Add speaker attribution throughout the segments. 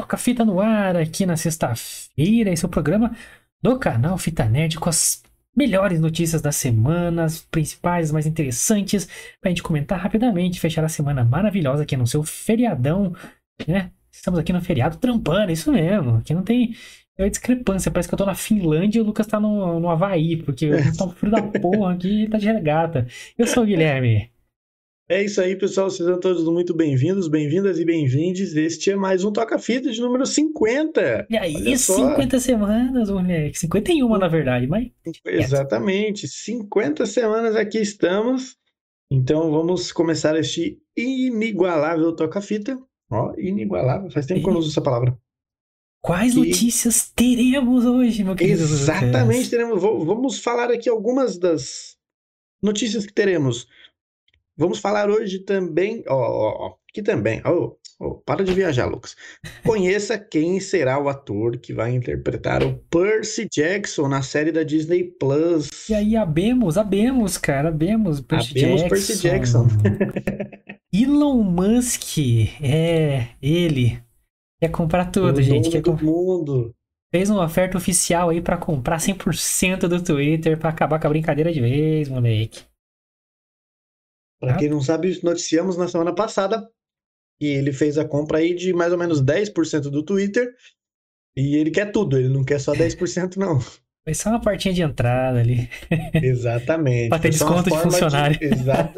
Speaker 1: Toca Fita no ar aqui na sexta-feira. Esse é o programa do canal Fita Nerd com as melhores notícias da semana, as principais, as mais interessantes, pra gente comentar rapidamente, fechar a semana maravilhosa aqui no seu feriadão, né? Estamos aqui no feriado trampando, isso mesmo. Aqui não tem é discrepância, parece que eu tô na Finlândia e o Lucas tá no, no Havaí, porque tá um frio da porra aqui tá de regata. Eu sou o Guilherme.
Speaker 2: É isso aí, pessoal. Sejam todos muito bem-vindos, bem-vindas e bem-vindes. Este é mais um Toca Fita de número 50.
Speaker 1: E aí, 50 semanas, moleque. 51, na verdade, mas.
Speaker 2: Exatamente. 50 semanas aqui estamos. Então vamos começar este inigualável Toca Fita. Ó, inigualável. Faz tempo que eu não uso essa palavra.
Speaker 1: Quais notícias teremos hoje, meu querido?
Speaker 2: Exatamente, teremos. Vamos falar aqui algumas das notícias que teremos. Vamos falar hoje também, ó, ó, ó que também, ó, ó, para de viajar, Lucas. Conheça quem será o ator que vai interpretar o Percy Jackson na série da Disney Plus.
Speaker 1: E aí, abemos, abemos, cara, abemos Percy abemos Jackson. Percy Jackson. Elon Musk, é, ele. Quer comprar tudo, o gente. Quer
Speaker 2: comp... mundo.
Speaker 1: Fez uma oferta oficial aí para comprar 100% do Twitter para acabar com a brincadeira de vez, moleque.
Speaker 2: Para quem não sabe, noticiamos na semana passada que ele fez a compra aí de mais ou menos 10% do Twitter. E ele quer tudo, ele não quer só 10%, não.
Speaker 1: Foi só uma partinha de entrada ali.
Speaker 2: Exatamente.
Speaker 1: pra ter desconto de funcionário.
Speaker 2: De... Exato.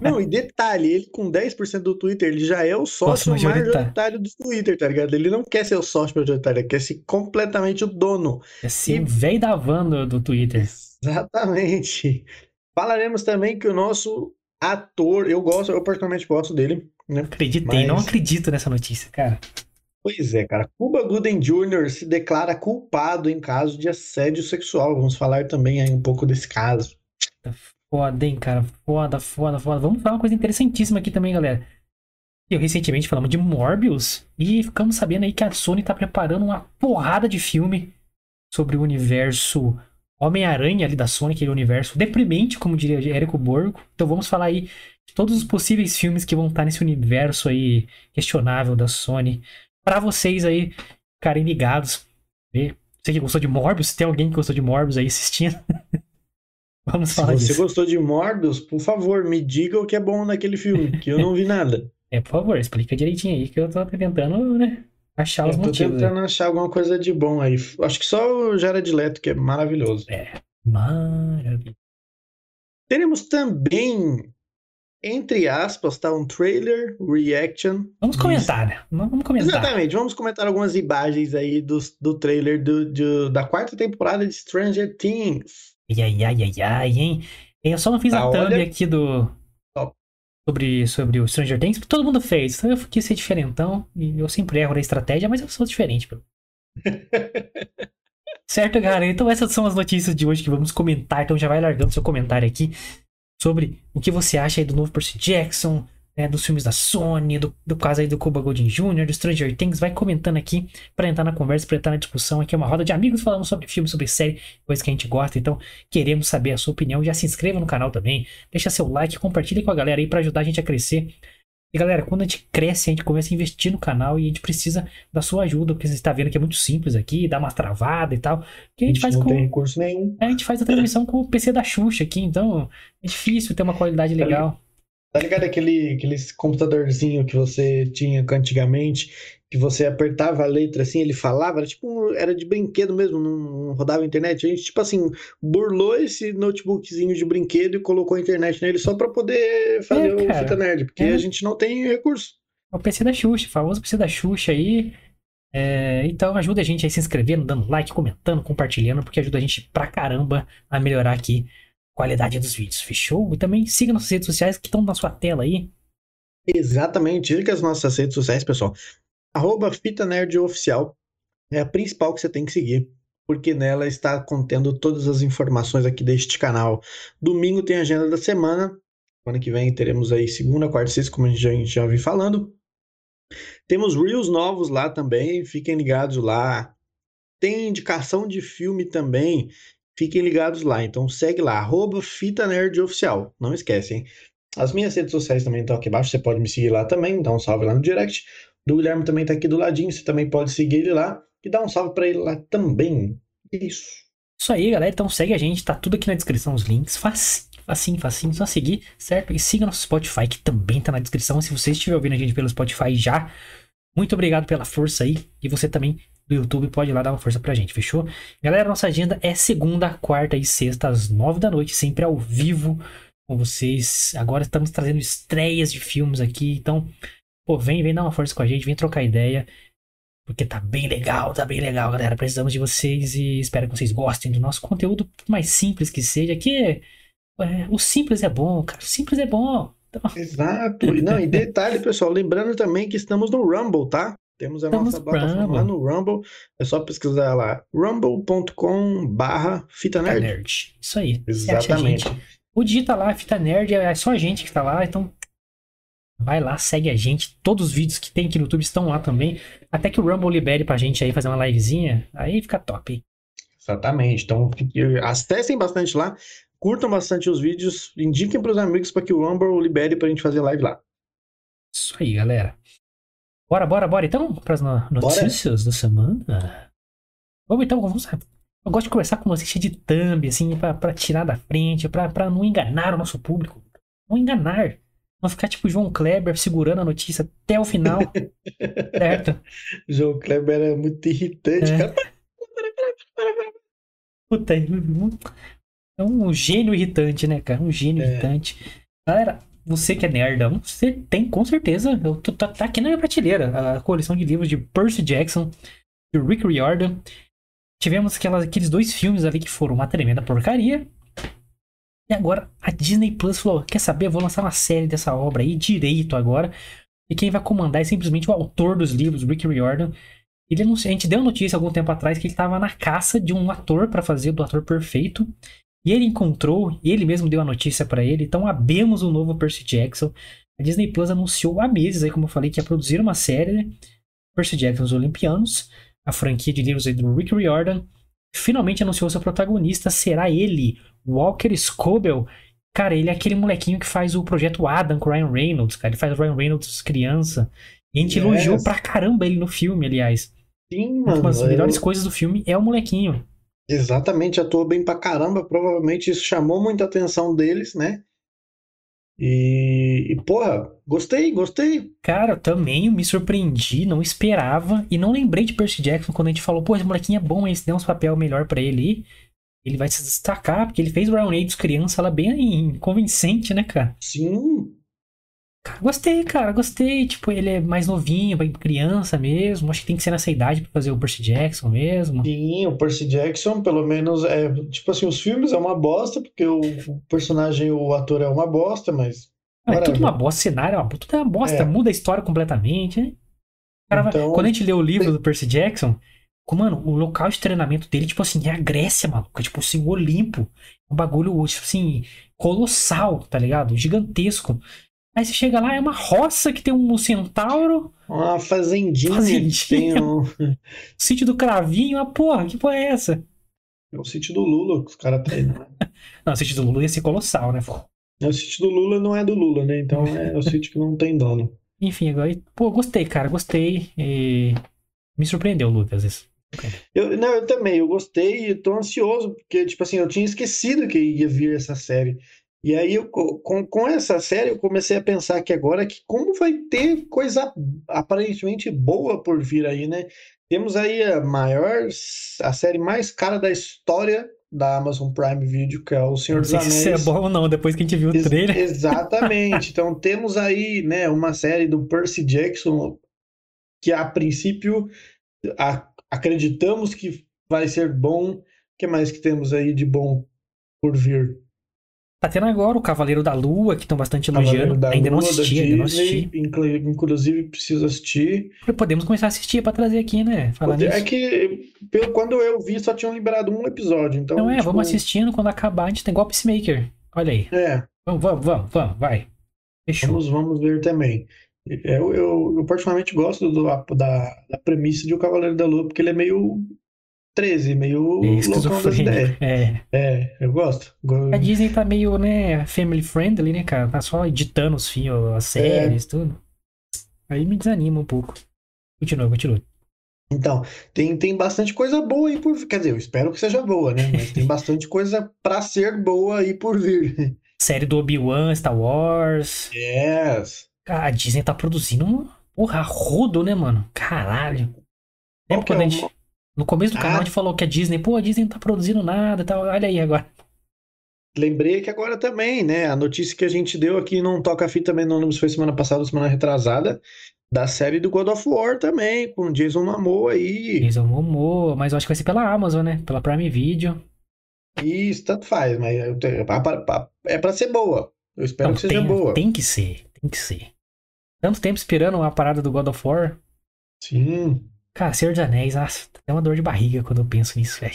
Speaker 2: Não, e detalhe, ele com 10% do Twitter, ele já é o sócio majoritário do Twitter, tá ligado? Ele não quer ser o sócio majoritário, ele quer ser completamente o dono.
Speaker 1: É ser e... velho da van do, do Twitter.
Speaker 2: Exatamente. Falaremos também que o nosso ator, eu gosto, eu particularmente gosto dele. Né?
Speaker 1: Acreditei, Mas... não acredito nessa notícia, cara.
Speaker 2: Pois é, cara. Cuba Gooden Jr. se declara culpado em caso de assédio sexual. Vamos falar também aí um pouco desse caso.
Speaker 1: Tá foda, hein, cara. Foda, foda, foda. Vamos falar uma coisa interessantíssima aqui também, galera. Eu recentemente falamos de Morbius e ficamos sabendo aí que a Sony tá preparando uma porrada de filme sobre o universo Homem-Aranha ali da Sony, aquele universo deprimente, como diria Érico Borgo. Então vamos falar aí de todos os possíveis filmes que vão estar nesse universo aí questionável da Sony. para vocês aí ficarem ligados. Você que gostou de Morbius, tem alguém que gostou de Morbius aí assistindo. vamos falar
Speaker 2: Se
Speaker 1: você
Speaker 2: gostou de Morbius, por favor, me diga o que é bom naquele filme, que eu não vi nada.
Speaker 1: é, por favor, explica direitinho aí que eu tô tentando, né? Achar os
Speaker 2: eu tô
Speaker 1: motivos.
Speaker 2: tentando achar alguma coisa de bom aí. Acho que só o Jared Leto, que é maravilhoso.
Speaker 1: É, maravilhoso.
Speaker 2: Teremos também, entre aspas, tá um trailer, reaction.
Speaker 1: Vamos comentar, né? Vamos comentar.
Speaker 2: Exatamente, vamos comentar algumas imagens aí do, do trailer do, do, da quarta temporada de Stranger Things.
Speaker 1: Ai, ai, ai, ai, ai, hein? Eu só não fiz tá, a thumb olha... aqui do, sobre, sobre o Stranger Things, todo mundo fez. Então eu quis ser diferentão. E eu sempre erro na estratégia, mas eu sou diferente, bro. certo, galera? Então essas são as notícias de hoje que vamos comentar. Então já vai largando seu comentário aqui sobre o que você acha aí do novo Percy Jackson, né, dos filmes da Sony, do, do caso aí do Cuba Golding Jr., do Stranger Things, vai comentando aqui para entrar na conversa, para entrar na discussão. Aqui é uma roda de amigos falando sobre filme, sobre série, coisa que a gente gosta. Então, queremos saber a sua opinião. Já se inscreva no canal também, deixa seu like, compartilha com a galera aí para ajudar a gente a crescer. E galera, quando a gente cresce, a gente começa a investir no canal e a gente precisa da sua ajuda, porque você está vendo que é muito simples aqui, dá uma travada e tal. Que a gente, a gente faz
Speaker 2: não
Speaker 1: com.
Speaker 2: tem recurso nenhum.
Speaker 1: A gente faz a transmissão com o PC da Xuxa aqui, então é difícil ter uma qualidade legal.
Speaker 2: Tá ligado aquele, aquele computadorzinho que você tinha antigamente, que você apertava a letra assim, ele falava, era tipo, era de brinquedo mesmo, não rodava a internet. A gente, tipo assim, burlou esse notebookzinho de brinquedo e colocou a internet nele só pra poder fazer é, o Fita Nerd, porque é. a gente não tem recurso.
Speaker 1: É o PC da Xuxa, o famoso PC da Xuxa aí. É, então ajuda a gente aí se inscrevendo, dando like, comentando, compartilhando, porque ajuda a gente pra caramba a melhorar aqui qualidade dos vídeos, fechou? E também siga nossas redes sociais que estão na sua tela aí.
Speaker 2: Exatamente, siga as nossas redes sociais, pessoal. Arroba Fita Nerd Oficial é a principal que você tem que seguir, porque nela está contendo todas as informações aqui deste canal. Domingo tem a agenda da semana, semana que vem teremos aí segunda, quarta e sexta, como a gente já, já vem falando. Temos Reels novos lá também, fiquem ligados lá. Tem indicação de filme também. Fiquem ligados lá. Então segue lá, arroba Fita Nerd Oficial. Não esquece, hein? As minhas redes sociais também estão aqui embaixo. Você pode me seguir lá também, dá um salve lá no direct. do Guilherme também tá aqui do ladinho, você também pode seguir ele lá e dar um salve para ele lá também. Isso.
Speaker 1: Isso aí, galera. Então segue a gente, tá tudo aqui na descrição, os links. Facinho, facinho, facinho, só seguir, certo? E siga nosso Spotify, que também tá na descrição. Se você estiver ouvindo a gente pelo Spotify já, muito obrigado pela força aí. E você também do YouTube pode ir lá dar uma força pra gente, fechou? Galera, nossa agenda é segunda, quarta e sexta, às nove da noite, sempre ao vivo com vocês. Agora estamos trazendo estreias de filmes aqui, então, pô, vem, vem dar uma força com a gente, vem trocar ideia. Porque tá bem legal, tá bem legal, galera. Precisamos de vocês e espero que vocês gostem do nosso conteúdo, mais simples que seja. Aqui, é, o simples é bom, cara. O simples é bom.
Speaker 2: Então... Exato. Não, e detalhe, pessoal, lembrando também que estamos no Rumble, tá? Temos a Estamos nossa plataforma lá no Rumble. É só pesquisar lá, rumble.com barra Fita Nerd.
Speaker 1: Nerd. Isso aí.
Speaker 2: Exatamente.
Speaker 1: O Digita lá, Fita Nerd, é só a gente que tá lá, então Vai lá, segue a gente. Todos os vídeos que tem aqui no YouTube estão lá também. Até que o Rumble libere pra gente aí fazer uma livezinha. Aí fica top.
Speaker 2: Exatamente. Então, acessem bastante lá. Curtam bastante os vídeos. Indiquem pros amigos para que o Rumble libere pra gente fazer live lá.
Speaker 1: Isso aí, galera. Bora, bora, bora. Então, pras notícias bora. da semana. Vamos então, vamos. Eu gosto de conversar com vocês de thumb, assim, pra, pra tirar da frente, pra, pra não enganar o nosso público. Não enganar. Não ficar tipo João Kleber segurando a notícia até o final. certo?
Speaker 2: João Kleber é muito irritante, é. cara.
Speaker 1: Puta, é um gênio irritante, né, cara? Um gênio é. irritante. Galera, você que é nerdão, você tem com certeza. Eu tô, tá, tá aqui na minha prateleira a coleção de livros de Percy Jackson, de Rick Riordan. Tivemos aquelas, aqueles dois filmes ali que foram uma tremenda porcaria. E agora a Disney Plus falou: quer saber? Eu vou lançar uma série dessa obra aí direito agora. E quem vai comandar é simplesmente o autor dos livros, Rick Riordan. Ele a gente deu notícia algum tempo atrás que ele estava na caça de um ator para fazer do ator perfeito. E ele encontrou, ele mesmo deu a notícia para ele. Então abemos o novo Percy Jackson. A Disney Plus anunciou há meses, aí, como eu falei, que ia produzir uma série, né? Percy Jackson os Olimpianos, a franquia de livros do Rick Riordan. Finalmente anunciou seu protagonista, será ele, Walker Scobell, cara, ele é aquele molequinho que faz o projeto Adam com o Ryan Reynolds, cara. Ele faz o Ryan Reynolds criança. E a gente yes. elogiou pra caramba ele no filme, aliás.
Speaker 2: Sim, mano.
Speaker 1: Uma das melhores eu... coisas do filme é o molequinho.
Speaker 2: Exatamente, atuou bem pra caramba. Provavelmente isso chamou muita atenção deles, né? E, e, porra, gostei, gostei.
Speaker 1: Cara, eu também me surpreendi, não esperava. E não lembrei de Percy Jackson quando a gente falou, pô, esse molequinho é bom, esse deu uns papel melhor para ele ele vai se destacar, porque ele fez o Brown Aids criança ela bem convincente, né, cara?
Speaker 2: Sim.
Speaker 1: Cara, gostei, cara, gostei. Tipo, ele é mais novinho, bem criança mesmo. Acho que tem que ser nessa idade pra fazer o Percy Jackson mesmo.
Speaker 2: Sim, o Percy Jackson, pelo menos, é. Tipo assim, os filmes é uma bosta, porque o personagem, o ator é uma bosta, mas.
Speaker 1: Não, é tudo uma bosta, cenário é uma, tudo é uma bosta, é. muda a história completamente, né? Cara, então, quando a gente lê o livro do Percy Jackson, Mano, o local de treinamento dele, tipo assim, é a Grécia, maluco. É tipo assim, o Olimpo. Um bagulho, tipo assim, colossal, tá ligado? Gigantesco. Aí você chega lá, é uma roça que tem um centauro.
Speaker 2: Uma fazendinha. Fazendinha. Um...
Speaker 1: sítio do Cravinho. Ah, porra, que porra é essa?
Speaker 2: É o sítio do Lula que os caras treinam. Né?
Speaker 1: não, o sítio do Lula ia ser colossal, né?
Speaker 2: É, o sítio do Lula não é do Lula, né? Então é o sítio que não tem dono.
Speaker 1: Enfim, agora, pô, gostei, cara, gostei. E... Me surpreendeu, Lucas, isso.
Speaker 2: Eu, não, eu também, eu gostei e tô ansioso, porque, tipo assim, eu tinha esquecido que ia vir essa série. E aí, eu, com, com essa série, eu comecei a pensar que agora que como vai ter coisa aparentemente boa por vir aí, né? Temos aí a maior, a série mais cara da história da Amazon Prime Video, que é o Senhor dos Anéis.
Speaker 1: Se é bom ou não, depois que a gente viu o trailer.
Speaker 2: Ex exatamente. então temos aí, né, uma série do Percy Jackson que a princípio a acreditamos que vai ser bom. O que mais que temos aí de bom por vir?
Speaker 1: Tá tendo agora o Cavaleiro da Lua, que estão bastante elogiando. Ainda, Lua, não assisti, ainda não assisti,
Speaker 2: Inclusive, preciso assistir.
Speaker 1: Podemos começar a assistir para trazer aqui, né?
Speaker 2: Falar é nisso. que pelo, quando eu vi, só tinham liberado um episódio. Então,
Speaker 1: não é,
Speaker 2: tipo...
Speaker 1: vamos assistindo. Quando acabar, a gente tem igual Peacemaker. Olha aí.
Speaker 2: É.
Speaker 1: Vamos, vamos, vamos, vamos vai.
Speaker 2: Fechou. Vamos, vamos ver também. Eu, eu, eu particularmente gosto do, da, da premissa de O Cavaleiro da Lua, porque ele é meio 13, meio das ideias. É. é, eu gosto.
Speaker 1: A Disney tá meio, né, family friendly, né, cara? Tá só editando os filmes, as séries, é. tudo. Aí me desanima um pouco. Continua, continua.
Speaker 2: Então, tem, tem bastante coisa boa aí por Quer dizer, eu espero que seja boa, né? Mas tem bastante coisa pra ser boa aí por vir.
Speaker 1: Série do Obi-Wan, Star Wars.
Speaker 2: Yes.
Speaker 1: A Disney tá produzindo um porra rodo, né, mano? Caralho. Lembra
Speaker 2: que
Speaker 1: quando
Speaker 2: é
Speaker 1: a gente. No começo do canal
Speaker 2: Ah.
Speaker 1: a gente falou que a Disney, pô, a Disney não tá produzindo nada e tal. Olha aí agora.
Speaker 2: Lembrei que agora também, né? A notícia que a gente deu aqui não toca fita também, não lembro se foi semana passada ou semana retrasada, da série do God of War também, com Jason Momoa aí.
Speaker 1: Jason Momoa, mas eu acho que vai ser pela Amazon, né? Pela Prime Video.
Speaker 2: Isso, tanto faz, mas é pra ser boa. Eu espero
Speaker 1: Não,
Speaker 2: que seja
Speaker 1: tem,
Speaker 2: boa.
Speaker 1: tem que ser, tem que ser. Tanto tempo esperando a parada do God of War.
Speaker 2: Sim,
Speaker 1: Cara, Senhor dos Anéis, nossa, dá uma dor de barriga quando eu penso nisso, velho.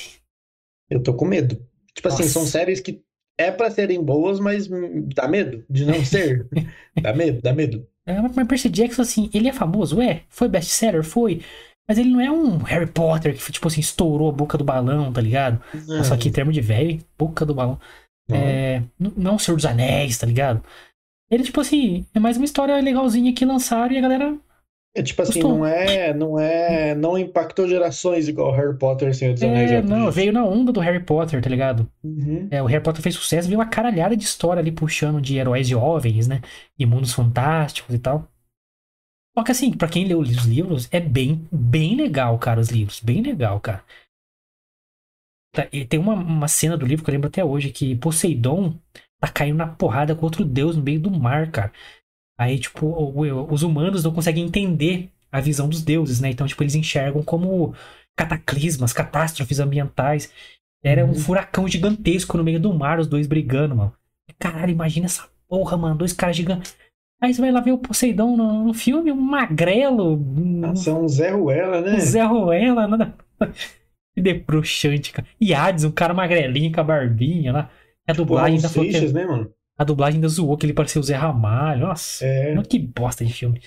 Speaker 2: eu tô com medo. Tipo assim,
Speaker 1: Nossa.
Speaker 2: são séries que é pra serem boas, mas hum, dá medo de não ser. dá medo, dá medo.
Speaker 1: É, mas Percy Jackson, assim, ele é famoso? É. Foi best-seller? Foi. Mas ele não é um Harry Potter que, tipo assim, estourou a boca do balão, tá ligado? Só que em termos de velho, boca do balão.
Speaker 2: Não.
Speaker 1: É, não o Senhor dos Anéis, tá ligado? Ele, tipo assim, é mais uma história legalzinha que lançaram e a galera.
Speaker 2: É tipo assim,
Speaker 1: Gostou.
Speaker 2: não é, não é, não impactou gerações igual Harry Potter e Senhor dos Anéis.
Speaker 1: É, não, veio na onda do Harry Potter, tá ligado?
Speaker 2: Uhum.
Speaker 1: É, o Harry Potter fez sucesso, veio uma caralhada de história ali puxando de heróis jovens, né? E mundos fantásticos e tal. Só que assim, pra quem leu os livros, é bem, bem legal, cara, os livros. Bem legal, cara. Tá, e tem uma, uma cena do livro que eu lembro até hoje, que Poseidon tá caindo na porrada com outro deus no meio do mar, cara. Aí, tipo, os humanos não conseguem entender a visão dos deuses, né? Então, tipo, eles enxergam como cataclismas, catástrofes ambientais. Era um
Speaker 2: Uhum.
Speaker 1: furacão gigantesco no meio do mar, os dois brigando, mano. Caralho, imagina essa porra, mano. Dois caras gigantes. Aí você vai lá ver o Poseidon no, no filme, um magrelo, um,
Speaker 2: Nossa, é um Zé Ruela, né?
Speaker 1: um Zé Ruela, nada. Que debruxante, cara. E Hades, um cara magrelinho com a barbinha lá. A
Speaker 2: Pô,
Speaker 1: dublagem falou que,
Speaker 2: Seixas, né, mano?
Speaker 1: A dublagem ainda zoou que ele parecia o Zé Ramalho. Nossa,
Speaker 2: É.
Speaker 1: que bosta de filme.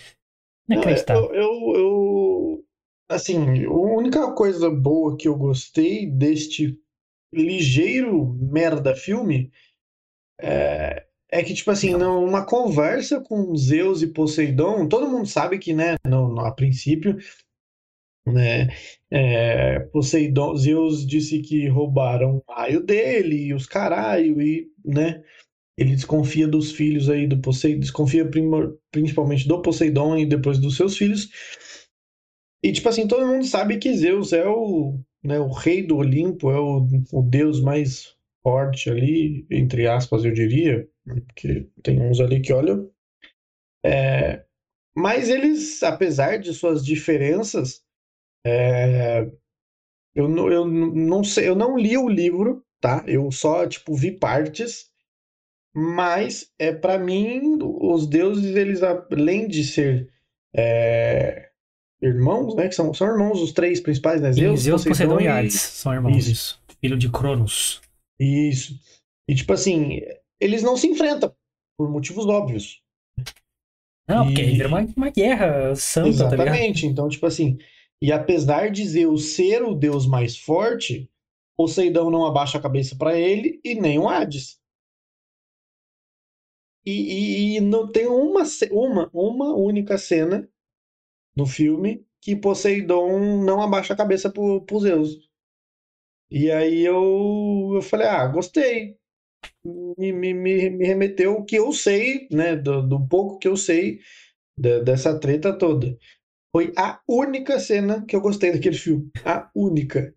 Speaker 2: Não, é, eu, eu, eu- assim, a única coisa boa que eu gostei deste ligeiro merda filme é, é que, tipo assim, numa conversa com Zeus e Poseidon, todo mundo sabe que, né, no, no- a princípio, né, é, Poseidon, Zeus disse que roubaram o raio dele e os caralho, e, né, ele desconfia dos filhos aí do Poseidon, desconfia principalmente do Poseidon e depois dos seus filhos. E, tipo assim, todo mundo sabe que Zeus é o, né, o rei do Olimpo, é o, o deus mais forte ali, entre aspas, eu diria, porque tem uns ali que olham. É, mas eles, apesar de suas diferenças, é, eu, não- eu não sei, eu não li o livro, tá? Eu só, tipo, vi partes. Mas, é, para mim, os deuses, eles, além de ser é, irmãos, né? Que são, são irmãos os três principais, né? Zeus,
Speaker 1: Zeus, Poseidon e Hades são irmãos,
Speaker 2: Isso.
Speaker 1: Filho de Cronos.
Speaker 2: Isso. E, tipo assim, eles não se enfrentam, por motivos óbvios.
Speaker 1: Não, porque
Speaker 2: E-
Speaker 1: aí vira uma, uma guerra santa, tá?
Speaker 2: Exatamente. Então, tipo assim, e apesar de Zeus ser o deus mais forte, Poseidon não abaixa a cabeça para ele e nem o Hades. E, e- e não tem uma, uma, uma única cena no filme que Poseidon não abaixa a cabeça pro, pro Zeus. E aí eu, eu falei, ah, gostei. Me, me, me, me remeteu o que eu sei, né? Do, do pouco que eu sei da- dessa treta toda. Foi a única cena que eu gostei daquele filme. A única.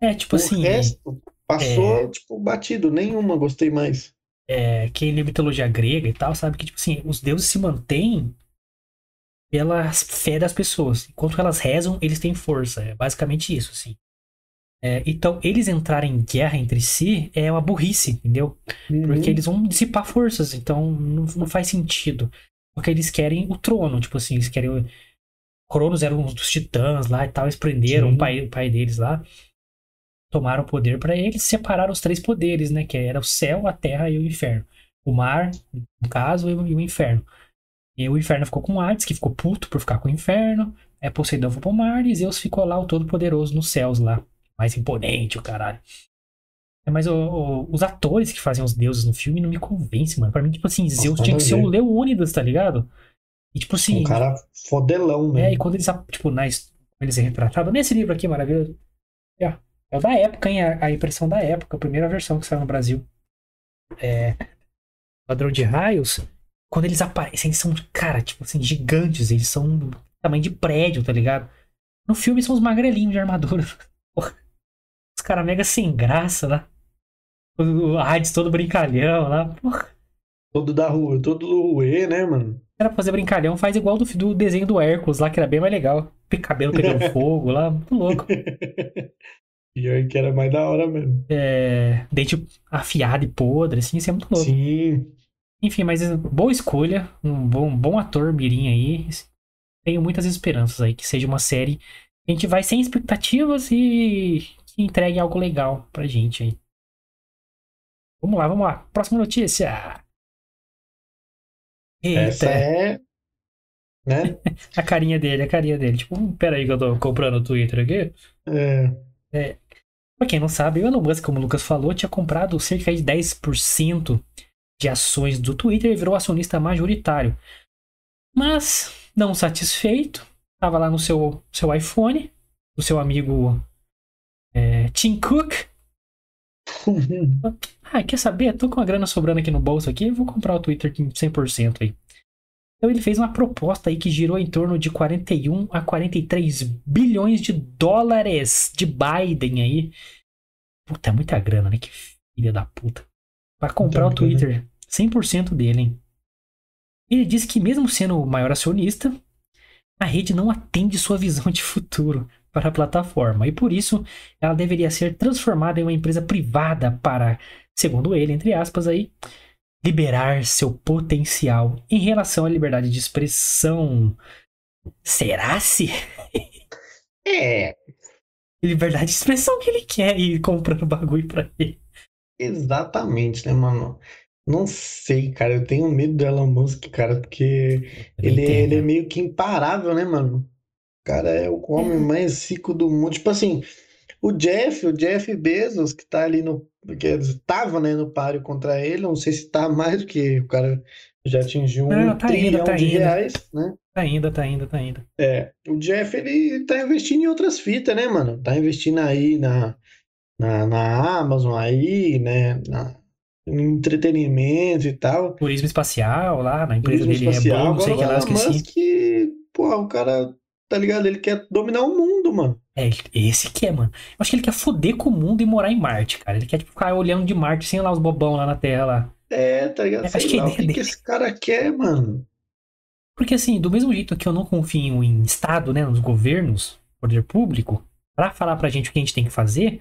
Speaker 1: É, tipo
Speaker 2: o
Speaker 1: assim,
Speaker 2: resto passou, tipo, batido. Nenhuma gostei mais.
Speaker 1: É, quem lê mitologia grega e tal, sabe que, tipo assim, os deuses se mantêm pela fé das pessoas. Enquanto elas rezam, eles têm força. É basicamente isso, assim. É, então, eles entrarem em guerra entre si é uma burrice, entendeu?
Speaker 2: Uhum.
Speaker 1: Porque eles vão dissipar forças, então não, não faz sentido. Porque eles querem o trono, tipo assim, eles querem. o- Cronos era um dos titãs lá e tal, eles prenderam o pai, o pai deles lá. Tomaram o poder pra eles, separaram os três poderes, né? Que era o céu, a terra e o inferno. O mar, no caso, e o, inferno. E o inferno ficou com Hades, que ficou puto por ficar com o inferno. É Poseidon foi pro mar e Zeus ficou lá, o todo-poderoso, nos céus lá. Mais imponente, o caralho. É, mas o- o- os atores que fazem os deuses no filme não me convencem, mano. Pra mim, tipo assim, Zeus tinha que ser o Leônidas, tá ligado? E tipo assim.
Speaker 2: Um cara fodelão, né?
Speaker 1: É, e quando eles, tipo, na, eles é retratado nesse livro aqui, maravilhoso. É, é o da época, hein? A, a impressão da época, a primeira versão que saiu no Brasil. É. Padrão de raios. Quando eles aparecem, eles são, cara, tipo assim, gigantes. Eles são do tamanho de prédio, tá ligado? No filme são os magrelinhos de armadura. Porra. Os caras mega sem graça lá. O Hades todo brincalhão lá. Porra.
Speaker 2: Todo da rua, todo do Rue, né, mano?
Speaker 1: Era pra fazer brincalhão, faz igual do, do desenho do Hércules lá, que era bem mais legal. Cabelo pegando fogo lá, muito louco.
Speaker 2: Pior que era mais da hora mesmo.
Speaker 1: É, dente afiado e podre, assim, isso é muito louco.
Speaker 2: Sim.
Speaker 1: Enfim, mas boa escolha, um bom, bom ator mirim aí. Tenho muitas esperanças aí que seja uma série que a gente vai sem expectativas e que entregue algo legal pra gente aí. Vamos lá, vamos lá. Próxima notícia. Eita.
Speaker 2: Essa é. Né?
Speaker 1: a carinha dele, a carinha dele. Tipo, hum, pera aí que eu tô comprando o Twitter aqui.
Speaker 2: É.
Speaker 1: É. Pra quem não sabe, o Elon Musk, como o Lucas falou, tinha comprado cerca de 10% de ações do Twitter e virou acionista majoritário. Mas, não satisfeito, estava lá no seu, seu iPhone, o seu amigo é, Tim Cook. ah, quer saber? Tô com a grana sobrando aqui no bolso aqui, vou comprar o Twitter 100% aí. Então ele fez uma proposta aí que girou em torno de 41 a 43 bilhões de dólares de Biden aí. Puta, é muita grana, né? Que filha da puta. Pra comprar o Twitter 100% dele, hein? Ele disse que mesmo sendo o maior acionista, a rede não atende sua visão de futuro para a plataforma e por isso ela deveria ser transformada em uma empresa privada para, segundo ele, entre aspas aí, liberar seu potencial em relação à liberdade de expressão. Será se?
Speaker 2: É.
Speaker 1: Liberdade de expressão que ele quer ir comprando bagulho pra ele.
Speaker 2: Exatamente, né, mano? Não sei, cara. Eu tenho medo do Elon Musk, cara, porque ele, ele é meio que imparável, né, mano? O cara é o homem mais rico do mundo. Tipo assim, o Jeff, o Jeff Bezos, que tá ali no. que estava né, no páreo contra ele, não sei se tá mais, porque o cara já atingiu um
Speaker 1: Não, tá
Speaker 2: trilhão
Speaker 1: ainda, tá
Speaker 2: de
Speaker 1: ainda.
Speaker 2: reais, né?
Speaker 1: Tá ainda, tá ainda, tá ainda.
Speaker 2: É, o Jeff, ele tá investindo em outras fitas, né, mano? Tá investindo aí na, na, na Amazon aí, né? Na, em entretenimento e tal.
Speaker 1: Turismo espacial lá, na empresa
Speaker 2: Turismo
Speaker 1: dele
Speaker 2: espacial.
Speaker 1: é bom, não sei o que lá, esqueci.
Speaker 2: Musk, porra, o cara, tá ligado? Ele quer dominar o mundo, mano.
Speaker 1: É, esse que é, mano. Eu acho que ele quer foder com o mundo e morar em Marte, cara. Ele quer tipo, ficar olhando de Marte sem lá os bobão lá na Terra.
Speaker 2: É, tá ligado?
Speaker 1: É, acho que
Speaker 2: lá, o que, que esse cara quer, mano?
Speaker 1: Porque assim, do mesmo jeito que eu não confio em Estado, né, nos governos, poder público, pra falar pra gente o que a gente tem que fazer,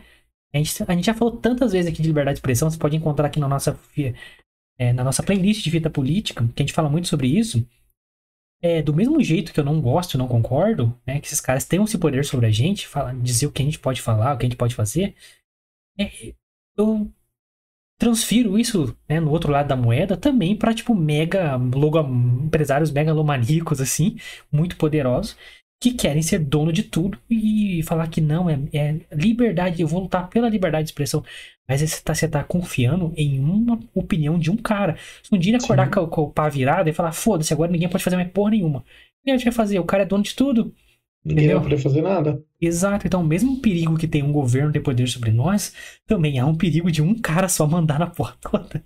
Speaker 1: a gente, a gente já falou tantas vezes aqui de liberdade de expressão, você pode encontrar aqui na nossa, é, na nossa playlist de fita política, que a gente fala muito sobre isso. É, do mesmo jeito que eu não gosto, não concordo, né, que esses caras tenham esse poder sobre a gente, falar, dizer o que a gente pode falar, o que a gente pode fazer, é, eu transfiro isso né, no outro lado da moeda também para tipo mega logo, empresários megalomaníacos assim muito poderosos que querem ser dono de tudo e falar que não é, é liberdade eu vou lutar pela liberdade de expressão mas você tá, você tá confiando em uma opinião de um cara se um dia ele acordar com, o- com o pá virado e falar foda-se agora ninguém pode fazer mais porra nenhuma o que a gente vai fazer o cara é dono de tudo
Speaker 2: Ninguém
Speaker 1: Entendeu?
Speaker 2: vai poder fazer nada.
Speaker 1: Exato, então, mesmo o perigo que tem um governo ter poder sobre nós, também há um perigo de um cara só mandar na porra toda.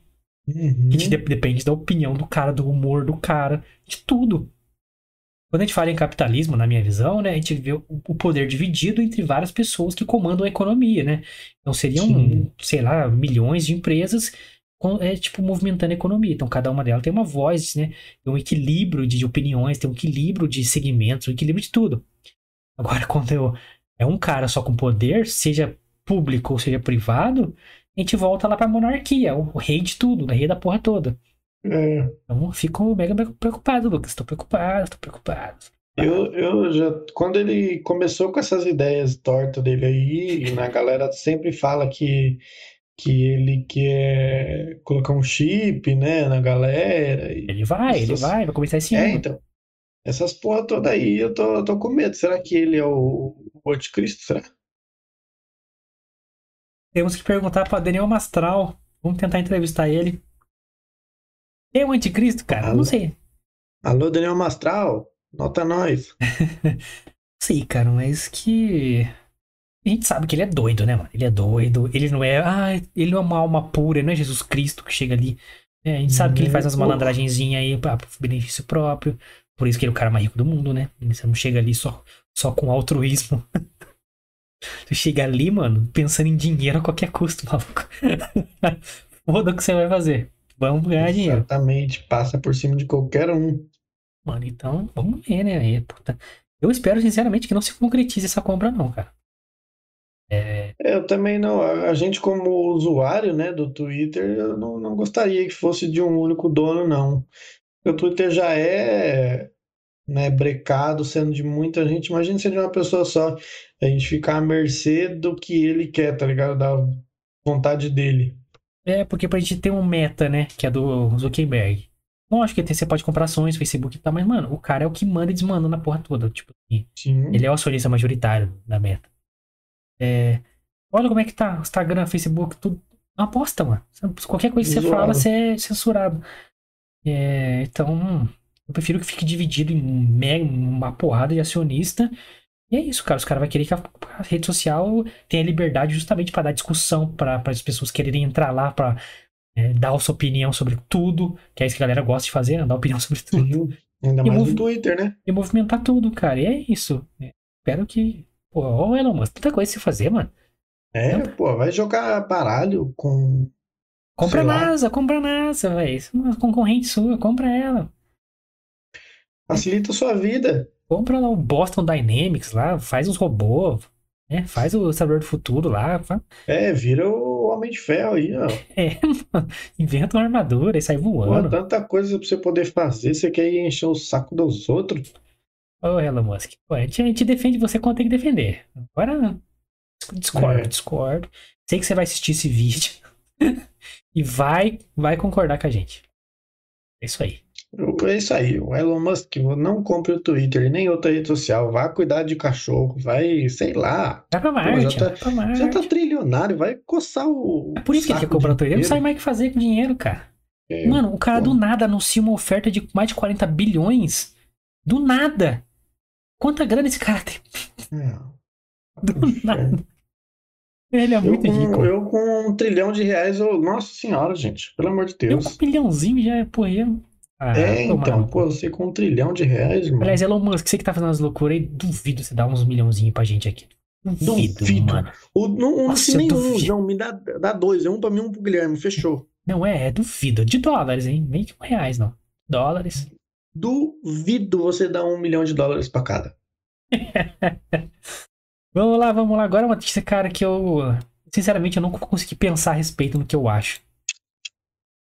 Speaker 2: Uhum.
Speaker 1: De- depende da opinião do cara, do humor do cara, de tudo. Quando a gente fala em capitalismo, na minha visão, né, a gente vê o poder dividido entre várias pessoas que comandam a economia, né? Então seriam,
Speaker 2: Sim.
Speaker 1: sei lá, milhões de empresas é, tipo, movimentando a economia. Então cada uma delas tem uma voz, né? Tem um equilíbrio de, opiniões, tem um equilíbrio de segmentos, um equilíbrio de tudo. Agora, quando eu- é um cara só com poder, seja público ou seja privado, a gente volta lá pra monarquia, o rei de tudo, o rei da porra toda.
Speaker 2: É,
Speaker 1: Então fico mega mega preocupado, Lucas. Tô preocupado, tô preocupado.
Speaker 2: eu, eu já. Quando ele começou com essas ideias tortas dele aí, né, a galera sempre fala que, que ele quer colocar um chip, né, na galera.
Speaker 1: Ele vai, ele
Speaker 2: Essas-
Speaker 1: vai, vai começar esse
Speaker 2: É,
Speaker 1: ano.
Speaker 2: então. Essas porra toda aí, eu tô, eu tô com medo. Será que ele é o, o anticristo? Será?
Speaker 1: Temos que perguntar pra Daniel Mastral. Vamos tentar entrevistar ele. É o anticristo, cara?
Speaker 2: Ah,
Speaker 1: Não sei.
Speaker 2: Alô, Daniel Mastral, nota nós.
Speaker 1: Sei, cara, mas que. A gente sabe que ele é doido, né, mano? Ele é doido. Ele não é. Ah, ele não é uma alma pura, não é Jesus Cristo que chega ali. É, a gente sabe que ele faz umas malandragenzinhas aí pra benefício próprio. Por isso que ele é o cara mais rico do mundo, né? Você não chega ali só, só com altruísmo. Você chega ali, mano, pensando em dinheiro a qualquer custo, maluco. Foda o que você vai fazer. Vamos ganhar dinheiro.
Speaker 2: Exatamente, passa por cima de qualquer um.
Speaker 1: Mano, então, vamos ver, né? Puta. Eu espero, sinceramente, que não se concretize essa compra, não, cara.
Speaker 2: É... Eu também não. A gente, como usuário né, do Twitter, eu não, não gostaria que fosse de um único dono, não. O Twitter já é né, brecado, sendo de muita gente. Imagina ser de uma pessoa só. A gente ficar à mercê do que ele quer, tá ligado? Da vontade dele.
Speaker 1: É, porque pra gente ter um meta, né? Que é do Zuckerberg. Lógico que você pode comprar ações, Facebook e tal, mas, mano, o cara é o que manda e desmanda na porra toda. Tipo,
Speaker 2: Sim.
Speaker 1: ele é o acionista majoritário da meta. É, olha como é que tá Instagram, Facebook, tudo. Aposta, mano. Qualquer coisa que você fala, você é censurado. É, então, eu prefiro que fique dividido em uma porrada de acionista. E é isso, cara. Os caras vão querer que a, a, rede social tenha liberdade justamente para dar discussão, para as pessoas quererem entrar lá para é, dar a sua opinião sobre tudo, que é isso que a galera gosta de fazer, né? dar opinião sobre tudo.
Speaker 2: Uhum. Ainda mais no Twitter, né?
Speaker 1: E movimentar tudo, cara. E é isso. É, espero que. Pô, ô Elon Musk, tanta coisa se fazer, mano.
Speaker 2: É, pô, vai jogar baralho com.
Speaker 1: Compra a NASA, compra a NASA, velho. Uma concorrente sua, compra ela.
Speaker 2: Facilita a sua vida.
Speaker 1: Compra lá o Boston Dynamics lá, faz os robôs, né? Faz o Sabor do Futuro lá.
Speaker 2: É, vira o Homem de Ferro aí, ó.
Speaker 1: É, mano. Inventa uma armadura e sai voando.
Speaker 2: Pô, tanta coisa pra você poder fazer, você quer ir encher o saco dos outros.
Speaker 1: Ô, Elon Musk, pô, a, gente, a gente defende você quando tem que defender. Agora, discordo, é. discordo. Sei que você vai assistir esse vídeo e vai, vai concordar com a gente. É isso aí.
Speaker 2: É isso aí, o Elon Musk não compre o Twitter nem outra rede social, vá cuidar de cachorro, vai, sei lá.
Speaker 1: Vai pra Marte, já, tá,
Speaker 2: pra
Speaker 1: Marte.
Speaker 2: já tá trilionário, vai coçar o.
Speaker 1: É por isso que ele quer comprar o Twitter, ele não sabe mais o que fazer com dinheiro, cara. É, Mano, o cara pô. do nada anuncia uma oferta de mais de 40 bilhões. Do nada. Quanta grana esse cara tem? É. Do é. nada. Ele é muito
Speaker 2: eu com,
Speaker 1: rico.
Speaker 2: Eu com um trilhão de reais, eu, nossa senhora, gente, pelo amor de Deus.
Speaker 1: Eu com um bilhãozinho já é porra.
Speaker 2: Ah, é, então, pô, você com um trilhão de reais, mano.
Speaker 1: Aliás, Elon Musk, você que tá fazendo as loucuras aí, duvido você dar uns milhãozinhos pra gente aqui. Duvido, duvido. mano.
Speaker 2: O, não, Nossa, nem um, não, me dá, dá dois, é um pra mim um pro Guilherme, fechou.
Speaker 1: Não, é, é duvido. De dólares, hein? Nem com reais, não. Dólares.
Speaker 2: Duvido você dar um milhão de dólares pra cada.
Speaker 1: vamos lá, vamos lá. Agora uma notícia, cara, que eu. Sinceramente, eu não consegui pensar a respeito no que eu acho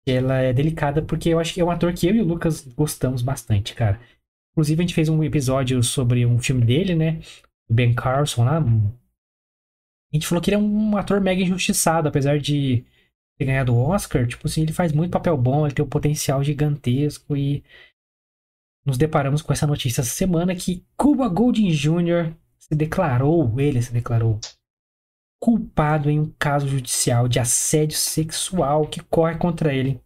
Speaker 1: ela é delicada porque eu acho que é um ator que eu e o Lucas gostamos bastante, cara. Inclusive, a gente fez um episódio sobre um filme dele, né? O Ben Carson lá. A gente falou que ele é um ator mega injustiçado, apesar de ter ganhado o Oscar. Tipo assim, ele faz muito papel bom, ele tem um potencial gigantesco e nos deparamos com essa notícia essa semana que Cuba Golding Jr. se declarou, ele se declarou culpado em um caso judicial de assédio sexual que corre contra ele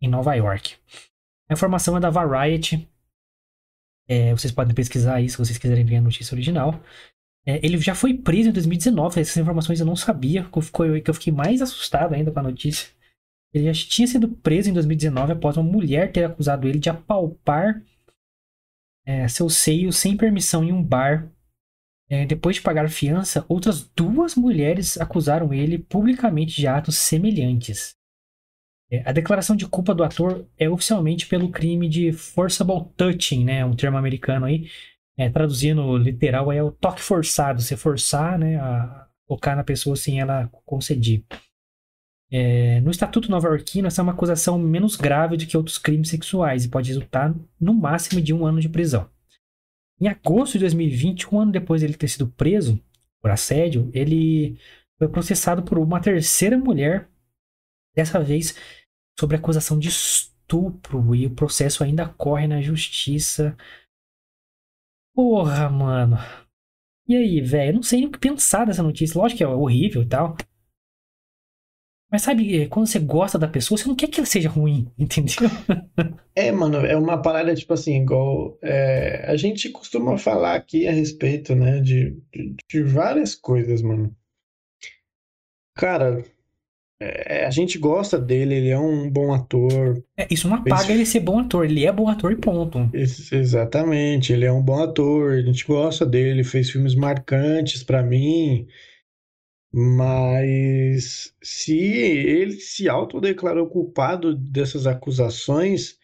Speaker 1: em Nova York. A informação é da Variety. É, vocês podem pesquisar isso se vocês quiserem ver a notícia original. É, ele já foi preso em 2019. Essas informações eu não sabia, que eu, que eu fiquei mais assustado ainda com a notícia. Ele já tinha sido preso em 2019 após uma mulher ter acusado ele de apalpar é, seus seios sem permissão em um bar é, depois de pagar fiança, outras duas mulheres acusaram ele publicamente de atos semelhantes. É, a declaração de culpa do ator é oficialmente pelo crime de forcible touching, né, um termo americano aí, é, traduzindo literal é o toque forçado, você forçar, né, a tocar na pessoa sem ela conceder. É, no Estatuto Nova-Iorquino, essa é uma acusação menos grave do que outros crimes sexuais e pode resultar no máximo de um ano de prisão. Em agosto de 2020, um ano depois de ele ter sido preso por assédio, ele foi processado por uma terceira mulher, dessa vez sobre acusação de estupro, e o processo ainda corre na justiça. Porra, mano. E aí, velho? Eu não sei nem o que pensar dessa notícia. Lógico que é horrível e tal. Mas sabe, quando você gosta da pessoa, você não quer que ela seja ruim, entendeu?
Speaker 2: É, mano, é uma parada tipo assim, igual é, a gente costuma falar aqui a respeito, né, de, de, de várias coisas, mano. Cara, é, a gente gosta dele, ele é um bom ator.
Speaker 1: É, isso não apaga ele ser bom ator, ele é bom ator e ponto.
Speaker 2: Ex- Exatamente, ele é um bom ator, a gente gosta dele, fez filmes marcantes pra mim, mas se ele se autodeclarou culpado dessas acusações,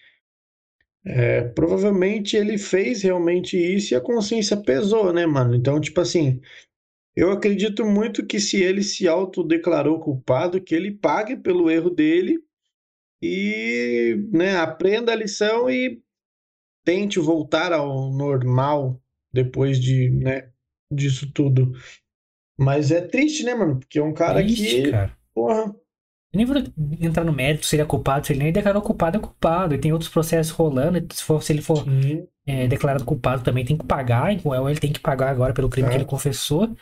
Speaker 2: é, provavelmente ele fez realmente isso e a consciência pesou, né, mano? Então, tipo assim, eu acredito muito que se ele se autodeclarou culpado, que ele pague pelo erro dele e, né, aprenda a lição e tente voltar ao normal depois de, né, disso tudo. Mas é triste, né, mano? Porque é um cara
Speaker 1: Triste,
Speaker 2: que,
Speaker 1: cara.
Speaker 2: porra,
Speaker 1: Eu nem vou entrar no mérito se ele é culpado, se ele nem declarou culpado, é culpado. E tem outros processos rolando. Se, for, se ele for é, declarado culpado, também tem que pagar. Igual ele tem que pagar agora pelo crime que
Speaker 2: É.
Speaker 1: ele confessou.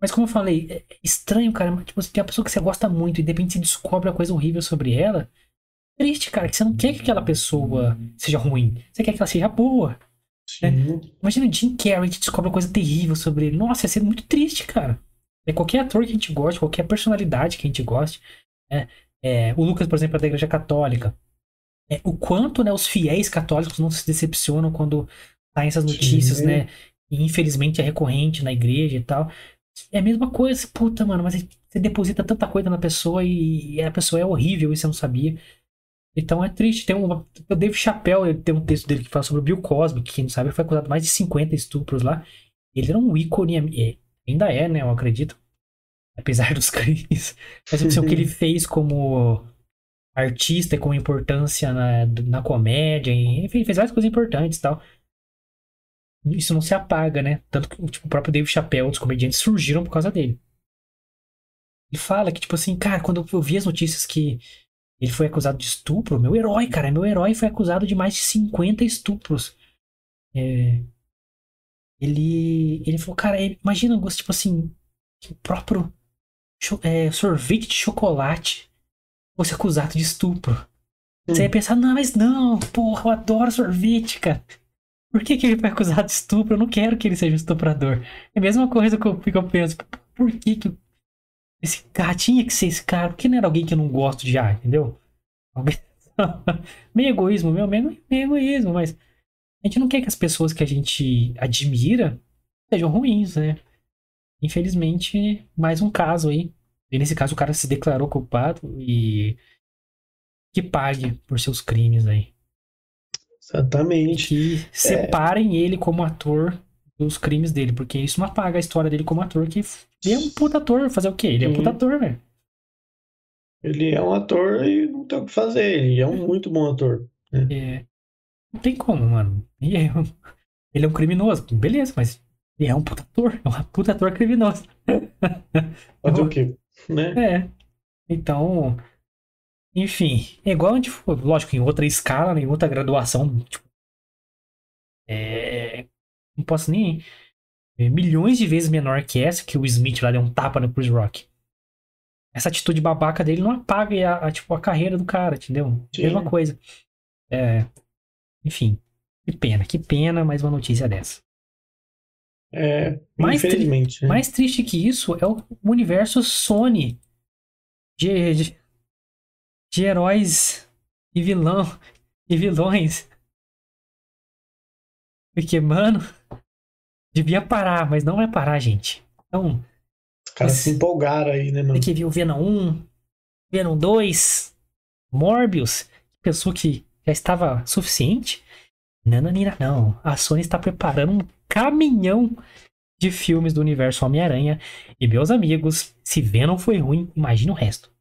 Speaker 1: Mas como eu falei, é estranho, cara. mas, Tipo, você tem uma pessoa que você gosta muito e de repente você descobre uma coisa horrível sobre ela. Triste, cara, que você não quer que aquela pessoa seja ruim. Você quer que ela seja boa.
Speaker 2: Sim.
Speaker 1: Imagina o Jim Carrey que descobre uma coisa terrível sobre ele. Nossa, ia ser muito triste, cara. É qualquer ator que a gente goste, qualquer personalidade que a gente goste. né? É, o Lucas, por exemplo, é da Igreja Católica. É, o quanto né, os fiéis católicos não se decepcionam quando saem essas notícias,
Speaker 2: Sim.
Speaker 1: né? E infelizmente é recorrente na igreja e tal. É a mesma coisa, puta, mano, mas você deposita tanta coisa na pessoa e, e a pessoa é horrível e você não sabia. Então é triste. Tem um, o Dave Chappelle, ele tem um texto dele que fala sobre o Bill Cosby, que quem não sabe, foi acusado de mais de 50 estupros lá. Ele era um ícone, é, ainda é, né? Eu acredito. Apesar dos crimes. Mas assim, o que ele fez como artista e com importância na, na comédia, enfim, ele fez várias coisas importantes e tal. Isso não se apaga, né? Tanto que tipo, o próprio Dave Chappelle, os comediantes surgiram por causa dele. Ele fala que, tipo assim, cara, quando eu vi as notícias que ele foi acusado de estupro, meu herói, cara, meu herói foi acusado de mais de 50 estupros. É, ele, ele falou, cara, ele- imagina, tipo assim, que o próprio é, sorvete de chocolate fosse acusado de estupro. Você ia pensar, não, mas não, porra, eu adoro sorvete, cara. Por que, que ele foi acusado de estupro? Eu não quero que ele seja um estuprador. É a mesma coisa que eu, que eu penso. Por que, que esse cara tinha que ser esse cara? Por que não era alguém que eu não gosto de ar, entendeu? Alguém- meio egoísmo, meu, meio, meio egoísmo, mas a gente não quer que as pessoas que a gente admira sejam ruins, né? Infelizmente, mais um caso aí. E nesse caso o cara se declarou culpado e que pague por seus crimes aí.
Speaker 2: Exatamente.
Speaker 1: Que separem ele como ator dos crimes dele, porque isso não apaga a história dele como ator, que ele é um puta ator, fazer o quê? Ele é um puta ator, velho.
Speaker 2: Ele é um ator e não tem o que fazer. Ele é um muito bom ator.
Speaker 1: É, não tem como, mano. Ele é, um, ele é um criminoso, beleza, mas ele é um puta ator, é um puta ator criminoso.
Speaker 2: Fazer o quê? Né?
Speaker 1: É. Então, enfim, é igual a gente, for- lógico, em outra escala, em outra graduação, tipo, é, não posso nem é milhões de vezes menor que essa, que o Smith lá deu um tapa no Chris Rock. Essa atitude babaca dele não apaga a, a, tipo, a carreira do cara, entendeu?
Speaker 2: Sim.
Speaker 1: Mesma coisa. É, enfim, que pena, que pena mais uma notícia dessa.
Speaker 2: É,
Speaker 1: Mais tri-
Speaker 2: infelizmente. né?
Speaker 1: Mais triste que isso é o universo Sony de, de, de heróis e vilão e vilões. Porque, mano, devia parar, mas não vai parar, gente. Então,
Speaker 2: Os caras se empolgaram aí, né, mano?
Speaker 1: tem que ver o Venom 1, Venom 2, Morbius, pensou que já estava suficiente. Nananina, não. A Sony está preparando um caminhão de filmes do universo Homem-Aranha. E meus amigos, se Venom foi ruim, imagina o resto.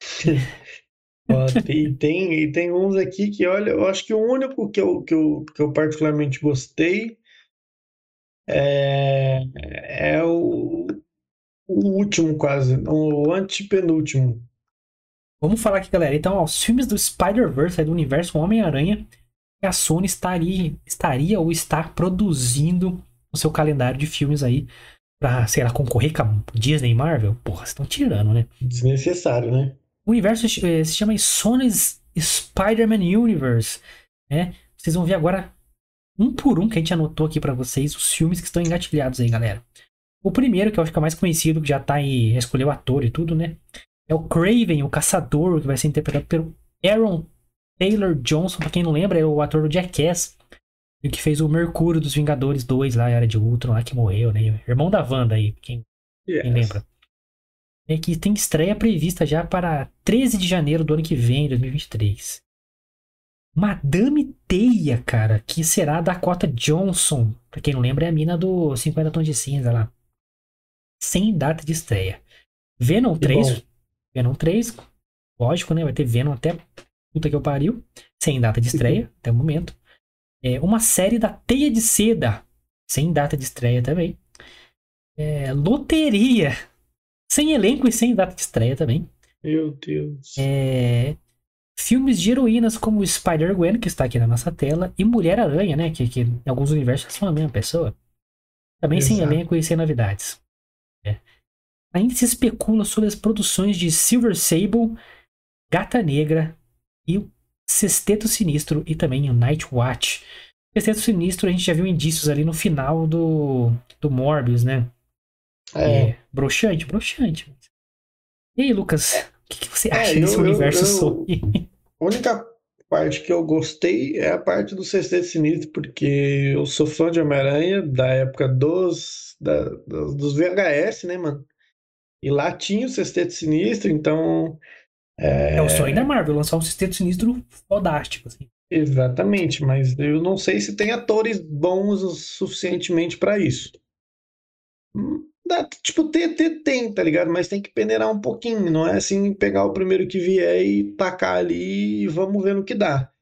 Speaker 2: Ó, e, tem, e tem uns aqui que, olha, eu acho que o único que eu, que eu, que eu particularmente gostei é, é o, o último, quase, o antepenúltimo.
Speaker 1: Vamos falar aqui, galera. Então, ó, os filmes do Spider-Verse, do universo Homem-Aranha, que a Sony estaria, estaria ou está produzindo o seu calendário de filmes aí pra, sei lá, concorrer com a Disney e Marvel? Porra, vocês estão tirando, né?
Speaker 2: Desnecessário, né?
Speaker 1: O universo eh, se chama Sony's Spider-Man Universe, né? Vocês vão ver agora um por um que a gente anotou aqui pra vocês os filmes que estão engatilhados aí, galera. O primeiro, que eu acho que é o mais conhecido, que já tá aí, já escolheu o ator e tudo, né? É o Craven, o Caçador, que vai ser interpretado pelo Aaron Taylor Johnson, pra quem não lembra, é o ator do Jackass. Que fez o Mercúrio dos Vingadores 2 lá, Era de Ultron, lá que morreu, né? Irmão da Wanda aí, quem,
Speaker 2: Yes.
Speaker 1: quem lembra. É que tem estreia prevista já para 13 de janeiro do ano que vem, 2023. Madame Teia, cara, que será a Dakota Johnson. Pra quem não lembra, é a mina do 50 Tons de Cinza lá. Sem data de estreia. Venom
Speaker 2: Que
Speaker 1: 3.
Speaker 2: bom.
Speaker 1: Venom 3, lógico, né? Vai ter Venom até puta que eu pariu. Sem data de estreia, até o momento. É, uma série da Teia de Seda. Sem data de estreia também. É, loteria. Sem elenco e sem data de estreia também.
Speaker 2: Meu Deus.
Speaker 1: É, filmes de heroínas como Spider-Gwen, que está aqui na nossa tela, e Mulher-Aranha, né? Que, que em alguns universos são a mesma pessoa. Também sem
Speaker 2: Exato.
Speaker 1: elenco e sem novidades. É. Ainda se especula sobre as produções de Silver Sable, Gata Negra e o Sexteto Sinistro e também o Night Watch. Sexteto Sinistro a gente já viu indícios ali no final do, do Morbius, né?
Speaker 2: É.
Speaker 1: É, broxante, broxante. E aí, Lucas, o que, que você
Speaker 2: É,
Speaker 1: acha
Speaker 2: eu-
Speaker 1: desse
Speaker 2: eu-
Speaker 1: universo
Speaker 2: eu-
Speaker 1: Sony?
Speaker 2: A única parte que eu gostei é a parte do Sexteto Sinistro, porque eu sou fã de Homem-Aranha da época dos, da- dos, VHS, né, mano? E lá tinha o Sexteto Sinistro, então.
Speaker 1: É o sonho da Marvel, lançar um Sexteto Sinistro fodástico, assim.
Speaker 2: Exatamente, mas eu não sei se tem atores bons o suficientemente pra isso. Dá, tipo, ter, ter, tem, tá ligado? Mas tem que peneirar um pouquinho, não é assim pegar o primeiro que vier e tacar ali e vamos ver no que dá.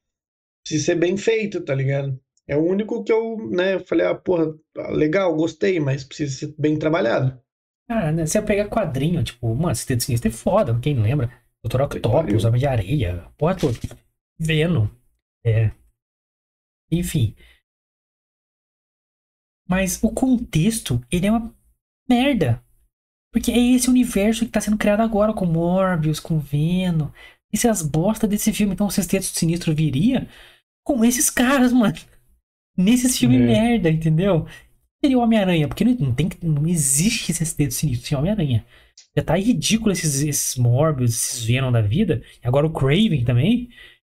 Speaker 2: Precisa ser bem feito, tá ligado? É o único que eu, né, falei, ah, porra, legal, gostei, mas precisa ser bem trabalhado.
Speaker 1: Cara, né, você pega quadrinho, tipo, mano, Sexteto Sinistro é foda, quem lembra? Doutor. Octopus, Homem de Areia, porra toda. Venom. É. Enfim. Mas o contexto, ele é uma merda. Porque é esse universo que tá sendo criado agora, com Morbius, com Venom. E se as bosta desse filme, então o Sexteto Sinistro viria com esses caras, mano. Nesses filmes
Speaker 2: É.
Speaker 1: merda, entendeu? Seria o Homem-Aranha, porque não, não tem, não existe Sexteto Sinistro sem Homem-Aranha. Já tá ridículo esses, esses Morbius, esses Venom da vida. E agora o Craven também.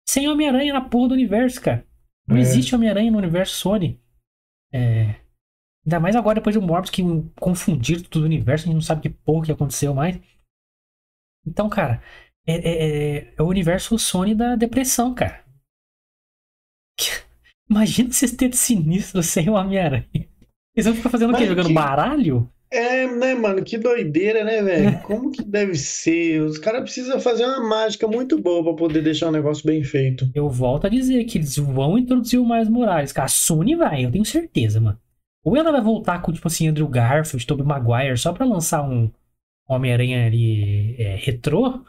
Speaker 1: Sem Homem-Aranha na porra do universo, cara. Não
Speaker 2: É.
Speaker 1: existe Homem-Aranha no universo Sony. É. Ainda mais agora depois do Morbius que confundiram tudo o universo, a gente não sabe que porra que aconteceu mais. Então, cara, é, é- é- é o universo Sony da depressão, cara. Imagina vocês terem sinistro sem o Homem-Aranha. Eles vão ficar fazendo o quê?
Speaker 2: Mas
Speaker 1: Jogando
Speaker 2: que-
Speaker 1: baralho?
Speaker 2: É, né, mano? Que doideira, né, velho? Como que deve ser? Os caras precisam fazer uma mágica muito boa pra poder deixar o negócio bem feito.
Speaker 1: Eu volto a dizer que eles vão introduzir o Miles Morales. Cara, a Sony vai, eu tenho certeza, mano. Ou ela vai voltar com, tipo assim, Andrew Garfield, Tobey Maguire, só pra lançar um Homem-Aranha ali é, retrô.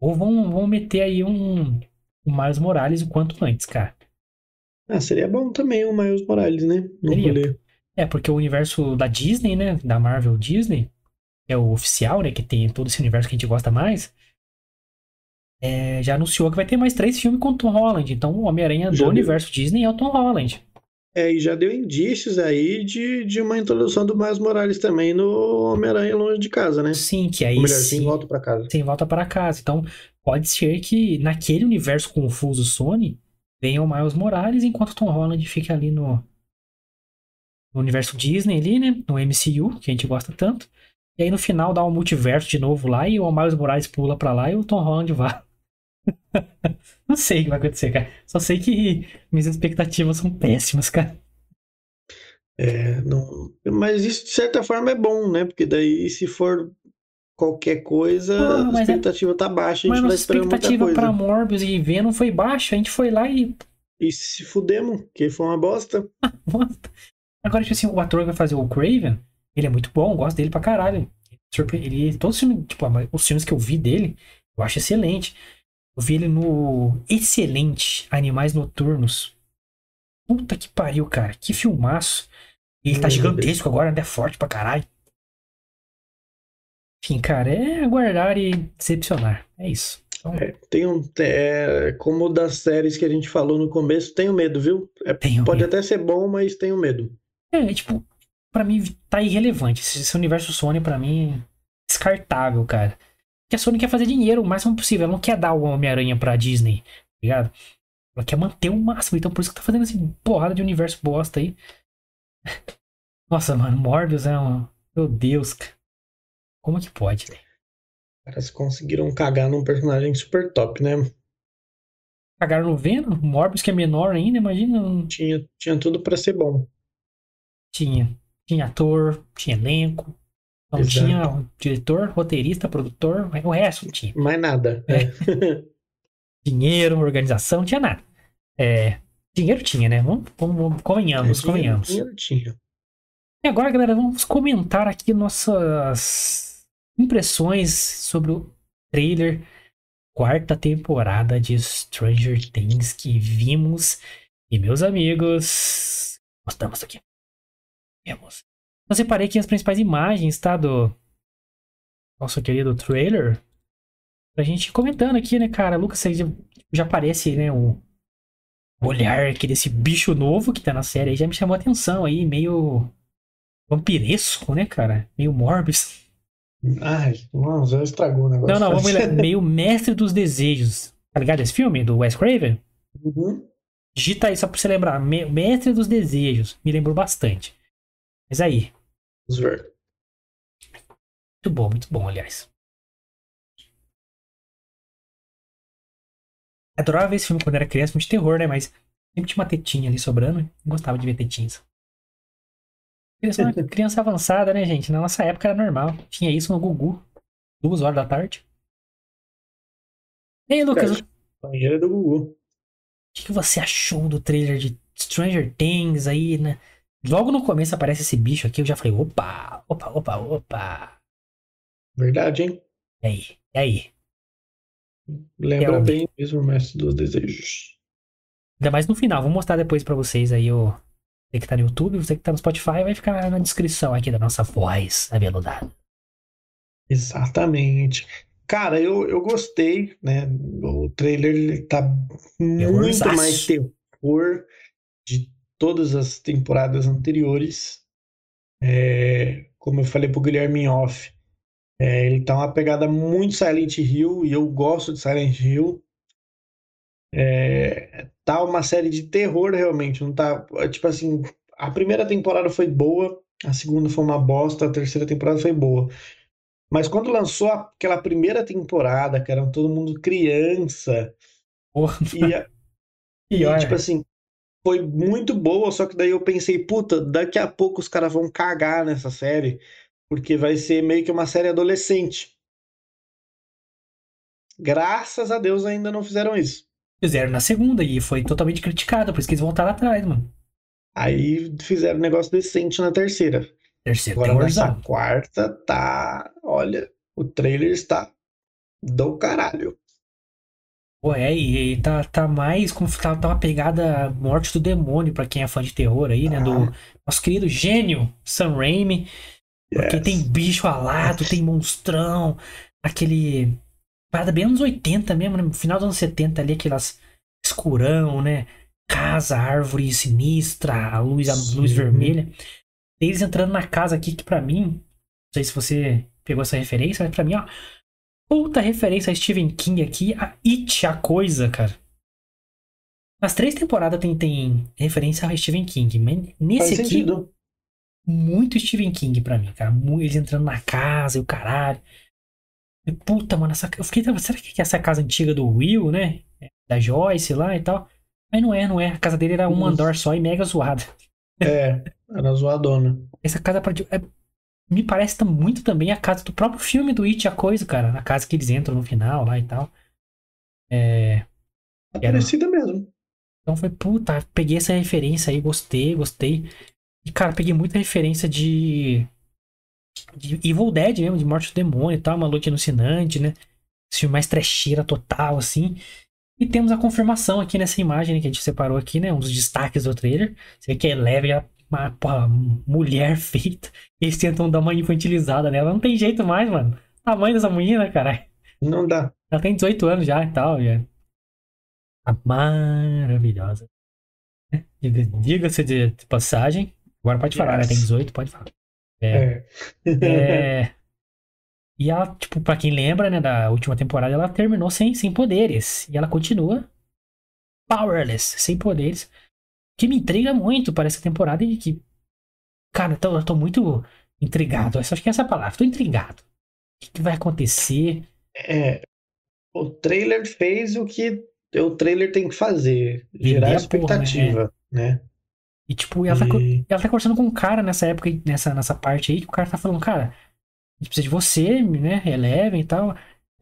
Speaker 1: Ou vão, vão meter aí um, um Miles Morales o quanto antes, cara.
Speaker 2: Ah, seria bom também o Miles Morales, né? No
Speaker 1: Seria.
Speaker 2: rolê.
Speaker 1: É, porque o universo da Disney, né? Da Marvel Disney, é o oficial, né? Que tem todo esse universo que a gente gosta mais. é, já anunciou que vai ter mais três filmes com o Tom Holland. Então o Homem-Aranha do universo Disney é o Tom Holland.
Speaker 2: É, e já deu indícios aí de, de uma introdução do Miles Morales também no Homem-Aranha Longe de Casa, né?
Speaker 1: Sim, que aí
Speaker 2: Ou melhor,
Speaker 1: sim,
Speaker 2: sem volta pra casa.
Speaker 1: sem volta para casa. Então pode ser que naquele universo confuso Sony venha o Miles Morales, enquanto o Tom Holland fica ali no, no universo Disney ali, né? No MCU, que a gente gosta tanto. E aí no final dá um multiverso de novo lá e o Miles Morales pula pra lá e o Tom Holland vai. Não sei o que vai acontecer, cara. Só sei que minhas expectativas são péssimas, cara.
Speaker 2: É, não... Mas isso, de certa forma, é bom, né? Porque daí, se for qualquer coisa, a
Speaker 1: mas é-
Speaker 2: expectativa tá baixa, a
Speaker 1: Mas
Speaker 2: gente tá esperando muita
Speaker 1: expectativa pra Morbius e Venom foi baixa. A gente foi lá e
Speaker 2: E se fudemos, que foi uma bosta.
Speaker 1: Bosta. Agora, tipo assim, o ator que vai fazer o Craven, ele é muito bom, eu gosto dele pra caralho. Ele, todos os filmes, tipo, os filmes que eu vi dele, eu acho excelente. Eu vi ele no excelente Animais Noturnos. Puta que pariu, cara. Que filmaço. Ele tá
Speaker 2: Meu
Speaker 1: gigantesco agora, né? É forte pra caralho. Enfim, cara, é aguardar e decepcionar. É isso. Então,
Speaker 2: É, tem um, é, como das séries que a gente falou no começo, tenho medo, viu? É,
Speaker 1: Tenho
Speaker 2: pode
Speaker 1: medo.
Speaker 2: até ser bom, mas tenho medo.
Speaker 1: é, tipo, pra mim tá irrelevante. Esse, esse universo Sony, pra mim, é descartável, cara. Porque a Sony quer fazer dinheiro o máximo possível. Ela não quer dar o Homem-Aranha pra Disney, tá ligado? Ela quer manter o máximo. Então por isso que tá fazendo essa porrada de universo bosta aí. Nossa, mano, Morbius é um. Meu Deus, cara. Como que pode?
Speaker 2: Os caras conseguiram cagar num personagem super top, né?
Speaker 1: Cagaram no Venom? Morbius que é menor ainda, imagina.
Speaker 2: Tinha, tinha tudo pra ser bom.
Speaker 1: Tinha. Tinha ator, tinha elenco. Não
Speaker 2: Exato.
Speaker 1: tinha diretor, roteirista, produtor, o resto não tinha.
Speaker 2: Mais nada.
Speaker 1: É. Dinheiro, organização, não tinha nada. É, dinheiro tinha, né? Vamos, vamos, convenhamos,
Speaker 2: Tinha,
Speaker 1: convenhamos.
Speaker 2: tinha, tinha.
Speaker 1: E agora, galera, vamos comentar aqui nossas impressões sobre o trailer quarta temporada de Stranger Things que vimos. E meus amigos, gostamos aqui. Vemos. Eu separei aqui as principais imagens, tá? Do nosso querido trailer. Pra gente ir comentando aqui, né, cara? Lucas, você já, já aparece, né? O olhar aqui desse bicho novo que tá na série aí já me chamou a atenção aí, meio vampiresco, né, cara? Meio Morbius.
Speaker 2: Ai, nossa, já estragou o negócio.
Speaker 1: Não, não, vamos lá. Meio mestre dos desejos. Tá ligado esse filme do Wes Craven?
Speaker 2: Uhum.
Speaker 1: Digita aí só pra você lembrar. Me- Mestre dos desejos. Me lembrou bastante. Mas aí,
Speaker 2: Vamos ver.
Speaker 1: muito bom, muito bom, aliás. Adorava ver esse filme quando era criança, filme de terror, né? Mas sempre tinha uma tetinha ali sobrando. Gostava de ver tetinhas. Criança, criança avançada, né, gente? Na nossa época era normal. Tinha isso no Gugu. Duas horas da tarde. E aí, Lucas,
Speaker 2: Certo. Banheira do Gugu.
Speaker 1: O que, que você achou do trailer de Stranger Things aí, né? Logo no começo aparece esse bicho aqui, eu já falei, opa, opa, opa, opa.
Speaker 2: Verdade, hein?
Speaker 1: E aí? E aí?
Speaker 2: Lembra
Speaker 1: É
Speaker 2: bem mesmo o Mestre dos Desejos.
Speaker 1: Ainda mais no final, vou mostrar depois pra vocês aí o. Você que tá no YouTube, você que tá no Spotify, vai ficar na descrição aqui da nossa voz aveludada.
Speaker 2: Exatamente. Cara, eu, eu gostei, né? O trailer ele tá muito mais terror de todas as temporadas anteriores. É, como eu falei pro Guilherme off, é, ele tá uma pegada muito Silent Hill e eu gosto de Silent Hill. É, tá uma série de terror realmente, não tá, tipo assim, a primeira temporada foi boa, a segunda foi uma bosta, a terceira temporada foi boa. Mas quando lançou aquela primeira temporada, que era todo mundo criança,
Speaker 1: Porra,
Speaker 2: e, e,
Speaker 1: pior.
Speaker 2: tipo assim, foi muito boa, só que daí eu pensei, puta, daqui a pouco os caras vão cagar nessa série, porque vai ser meio que uma série adolescente. Graças a Deus ainda não fizeram isso.
Speaker 1: Fizeram na segunda e foi totalmente criticado, por isso que eles voltaram atrás, mano.
Speaker 2: Aí fizeram um negócio decente na terceira.
Speaker 1: Terceiro
Speaker 2: Agora nessa quarta tá, olha, o trailer está do caralho.
Speaker 1: Pô, é, e, tá, tá mais como tá, tá uma pegada morte do demônio pra quem é fã de terror aí, né? Do
Speaker 2: Ah.
Speaker 1: nosso querido gênio Sam Raimi. Porque
Speaker 2: Yes.
Speaker 1: tem bicho alado, tem monstrão, aquele. Parada bem anos 80 mesmo, né? No final dos anos 70 ali, aquelas escurão, né? Casa, árvore sinistra, a luz, a luz vermelha. Eles entrando na casa aqui, que pra mim, não sei se você pegou essa referência, mas pra mim, ó, puta referência a Stephen King aqui, a It, a coisa, cara. Nas três temporadas tem, tem referência a Stephen King, mas
Speaker 2: Faz
Speaker 1: nesse aqui,
Speaker 2: sentido.
Speaker 1: muito Stephen King pra mim, cara. Eles entrando na casa e o caralho. E, puta, mano, essa, eu fiquei, será que é essa casa antiga do Will, né? Da Joyce lá e tal? Mas não é, não é. A casa dele era um
Speaker 2: Nossa.
Speaker 1: andar só e mega zoada.
Speaker 2: É, era zoadona.
Speaker 1: Essa casa pra- é- me parece muito também a casa do próprio filme do It, a coisa, cara. A casa que eles entram no final lá e tal. É,
Speaker 2: Tá
Speaker 1: Era.
Speaker 2: parecida mesmo.
Speaker 1: Então foi, puta, peguei essa referência aí, gostei, gostei. E, cara, peguei muita referência de. de Evil Dead mesmo, de Morte do Demônio e tal, uma luta alucinante, né? Esse filme mais trecheira total, assim. E temos a confirmação aqui nessa imagem né, que a gente separou aqui, né? Um dos destaques do trailer. Você vê que a Eleven, ela uma porra, mulher feita. Eles tentam dar uma infantilizada nela. Não tem jeito mais, mano. Tamanho dessa menina, caralho.
Speaker 2: Não dá.
Speaker 1: Ela tem 18 anos já e tal. Já. Tá maravilhosa. Diga- Diga-se de passagem. Agora pode falar, né?
Speaker 2: Yes.
Speaker 1: Tem 18, pode falar. É.
Speaker 2: É.
Speaker 1: É. E ela, tipo, pra quem lembra, né, da última temporada, ela terminou sem, sem poderes. E ela continua powerless, sem poderes. Que me intriga muito para essa temporada e que. Cara, eu tô, eu tô muito intrigado. Eu acho que é essa palavra. Tô intrigado. O que, que vai acontecer?
Speaker 2: É, o trailer fez o que o trailer tem que fazer,
Speaker 1: Vender
Speaker 2: gerar
Speaker 1: a porra,
Speaker 2: expectativa, né?
Speaker 1: E, tipo, ela tá,
Speaker 2: E-
Speaker 1: ela tá conversando com um cara nessa época, nessa, nessa parte aí, que o cara tá falando, cara, a gente precisa de você, né? Eleven e tal. Aí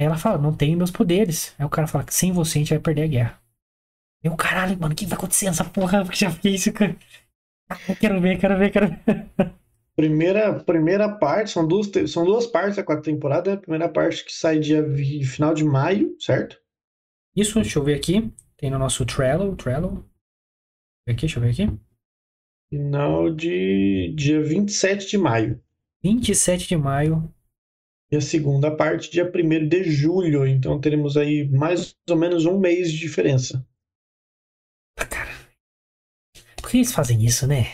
Speaker 1: ela fala, não tenho meus poderes. Aí o cara fala que sem você a gente vai perder a guerra. Eu, caralho, mano, o que vai acontecer nessa porra? Porque já fiquei isso, cara. Eu quero ver, quero ver, quero ver.
Speaker 2: Primeira, primeira parte, são duas, são duas partes da quarta temporada. A primeira parte que sai dia final de maio, certo?
Speaker 1: Isso, deixa eu ver aqui. Tem no nosso Trello, Trello. Aqui, deixa eu ver aqui.
Speaker 2: Final de dia 27 de maio.
Speaker 1: 27 de maio.
Speaker 2: E a segunda parte, dia 1 de julho. Então teremos aí mais ou menos um mês de diferença.
Speaker 1: Que eles fazem isso, né?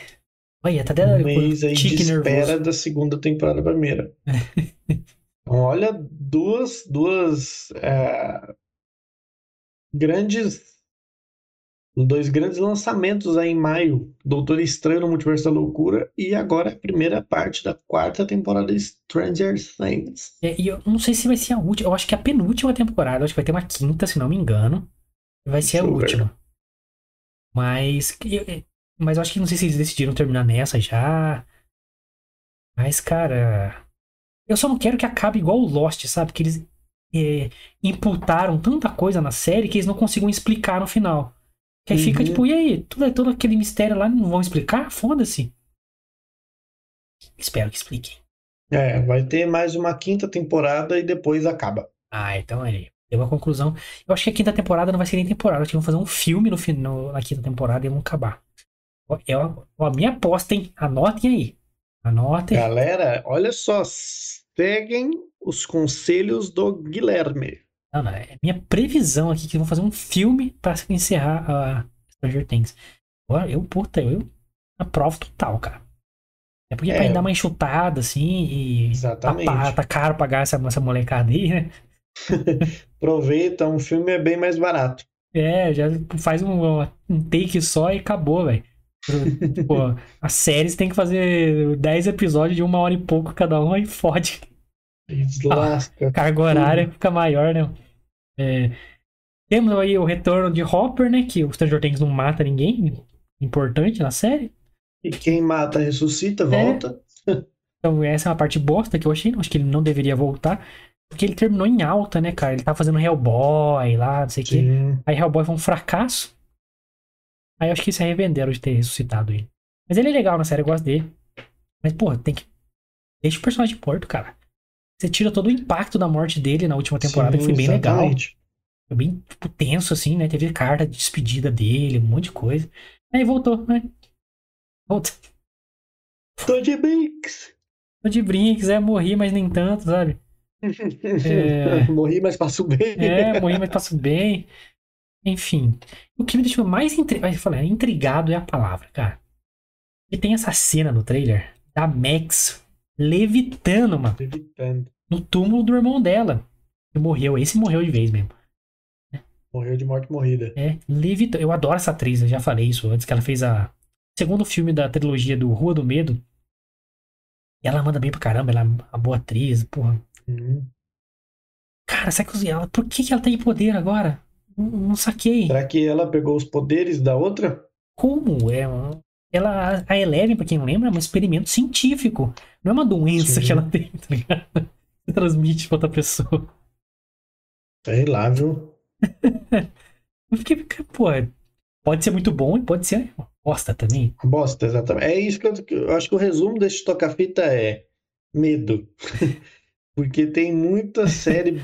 Speaker 1: Olha, tá até
Speaker 2: Um mês aí de espera
Speaker 1: nervoso.
Speaker 2: da segunda temporada primeira. Então, olha, duas, duas é, grandes. Dois grandes lançamentos aí em maio. Doutor Estranho no Multiverso da Loucura e agora a primeira parte da quarta temporada de Stranger Things.
Speaker 1: É, e eu não sei se vai ser a última. Eu acho que é a penúltima temporada. Acho que vai ter uma quinta, se não me engano. Vai ser a última. Mas. Mas eu acho que não sei se eles decidiram terminar nessa já. Mas, cara. Eu só não quero que acabe igual o Lost, sabe? Que eles é, imputaram tanta coisa na série que eles não consigam explicar no final. Que aí fica
Speaker 2: Uhum.
Speaker 1: tipo, e aí? Tudo, todo aquele mistério lá não vão explicar? Foda-se. Espero que expliquem.
Speaker 2: É, vai ter mais uma quinta temporada e depois acaba.
Speaker 1: Ah, então aí. Deu uma conclusão. Eu acho que a quinta temporada não vai ser nem temporada. Acho que vão fazer um filme no final, na quinta temporada e vão acabar. É a, minha aposta, hein? Anotem aí. Anotem.
Speaker 2: Galera, olha só, seguem os conselhos do Guilherme.
Speaker 1: Não, não, é minha previsão aqui que vão fazer um filme pra encerrar a Stranger Things. Ó, Eu, puta, eu aprovo total, cara. É porque pra
Speaker 2: É.
Speaker 1: dar uma enxutada, assim, e tá,
Speaker 2: Exatamente.
Speaker 1: tá caro pagar essa, essa molecada aí, né?
Speaker 2: Aproveita, um filme é bem mais barato.
Speaker 1: É, já faz um, um take só e acabou, velho. Pô, as séries tem que fazer 10 episódios de uma hora e pouco cada um, aí fode.
Speaker 2: Deslasca.
Speaker 1: Carga horária fica maior, né? É, temos aí o retorno de Hopper, né? Que o Stranger Things não mata ninguém. Importante na série.
Speaker 2: E quem mata ressuscita, volta.
Speaker 1: Então essa é uma parte bosta que eu achei. Acho que ele não deveria voltar. Porque ele terminou em alta, né, cara? Ele tá fazendo Hellboy lá, não sei o quê. Aí Hellboy foi um fracasso. Aí eu acho que se arrependeram de ter ressuscitado ele. Mas ele é legal na série, eu gosto dele. Mas, pô, tem que. Deixa o personagem morto, cara. Você tira todo o impacto da morte dele na última temporada, que foi bem legal.
Speaker 2: exatamente.
Speaker 1: Foi bem tipo, tenso, assim, né? Teve carta de despedida dele, um monte de coisa. Aí voltou, né? Volta.
Speaker 2: Tô de brinks.
Speaker 1: Tô de brinques, é, morri, mas nem tanto, sabe? É.
Speaker 2: Morri, mas passo bem.
Speaker 1: É, morri, mas passo bem. Enfim. O que me deixou mais intri... intrigado é a palavra, cara. E tem essa cena no trailer da Max levitando, mano,
Speaker 2: Evitando.
Speaker 1: no túmulo do irmão dela. Que morreu. Esse morreu de vez mesmo.
Speaker 2: Morreu de morte morrida.
Speaker 1: É, levitando. Eu adoro essa atriz, eu já falei isso antes, que ela fez a segundo filme da trilogia do Rua do Medo. E ela manda bem pra caramba, ela é uma boa atriz, porra.
Speaker 2: Hum.
Speaker 1: Cara, sabe que ela, por que, que ela tem poder agora? Não, não saquei.
Speaker 2: Será que ela pegou os poderes da outra?
Speaker 1: Como? É, ela, a Eleven, pra quem não lembra, é um experimento científico. Não é uma doença
Speaker 2: Sim.
Speaker 1: que ela tem, tá ligado? Você transmite pra outra pessoa.
Speaker 2: Sei lá, viu?
Speaker 1: Eu fiquei, pô, pode ser muito bom e pode ser uma bosta também.
Speaker 2: Bosta, exatamente. É isso que eu, eu acho que o resumo desse toca-fita é medo. Porque tem muita série.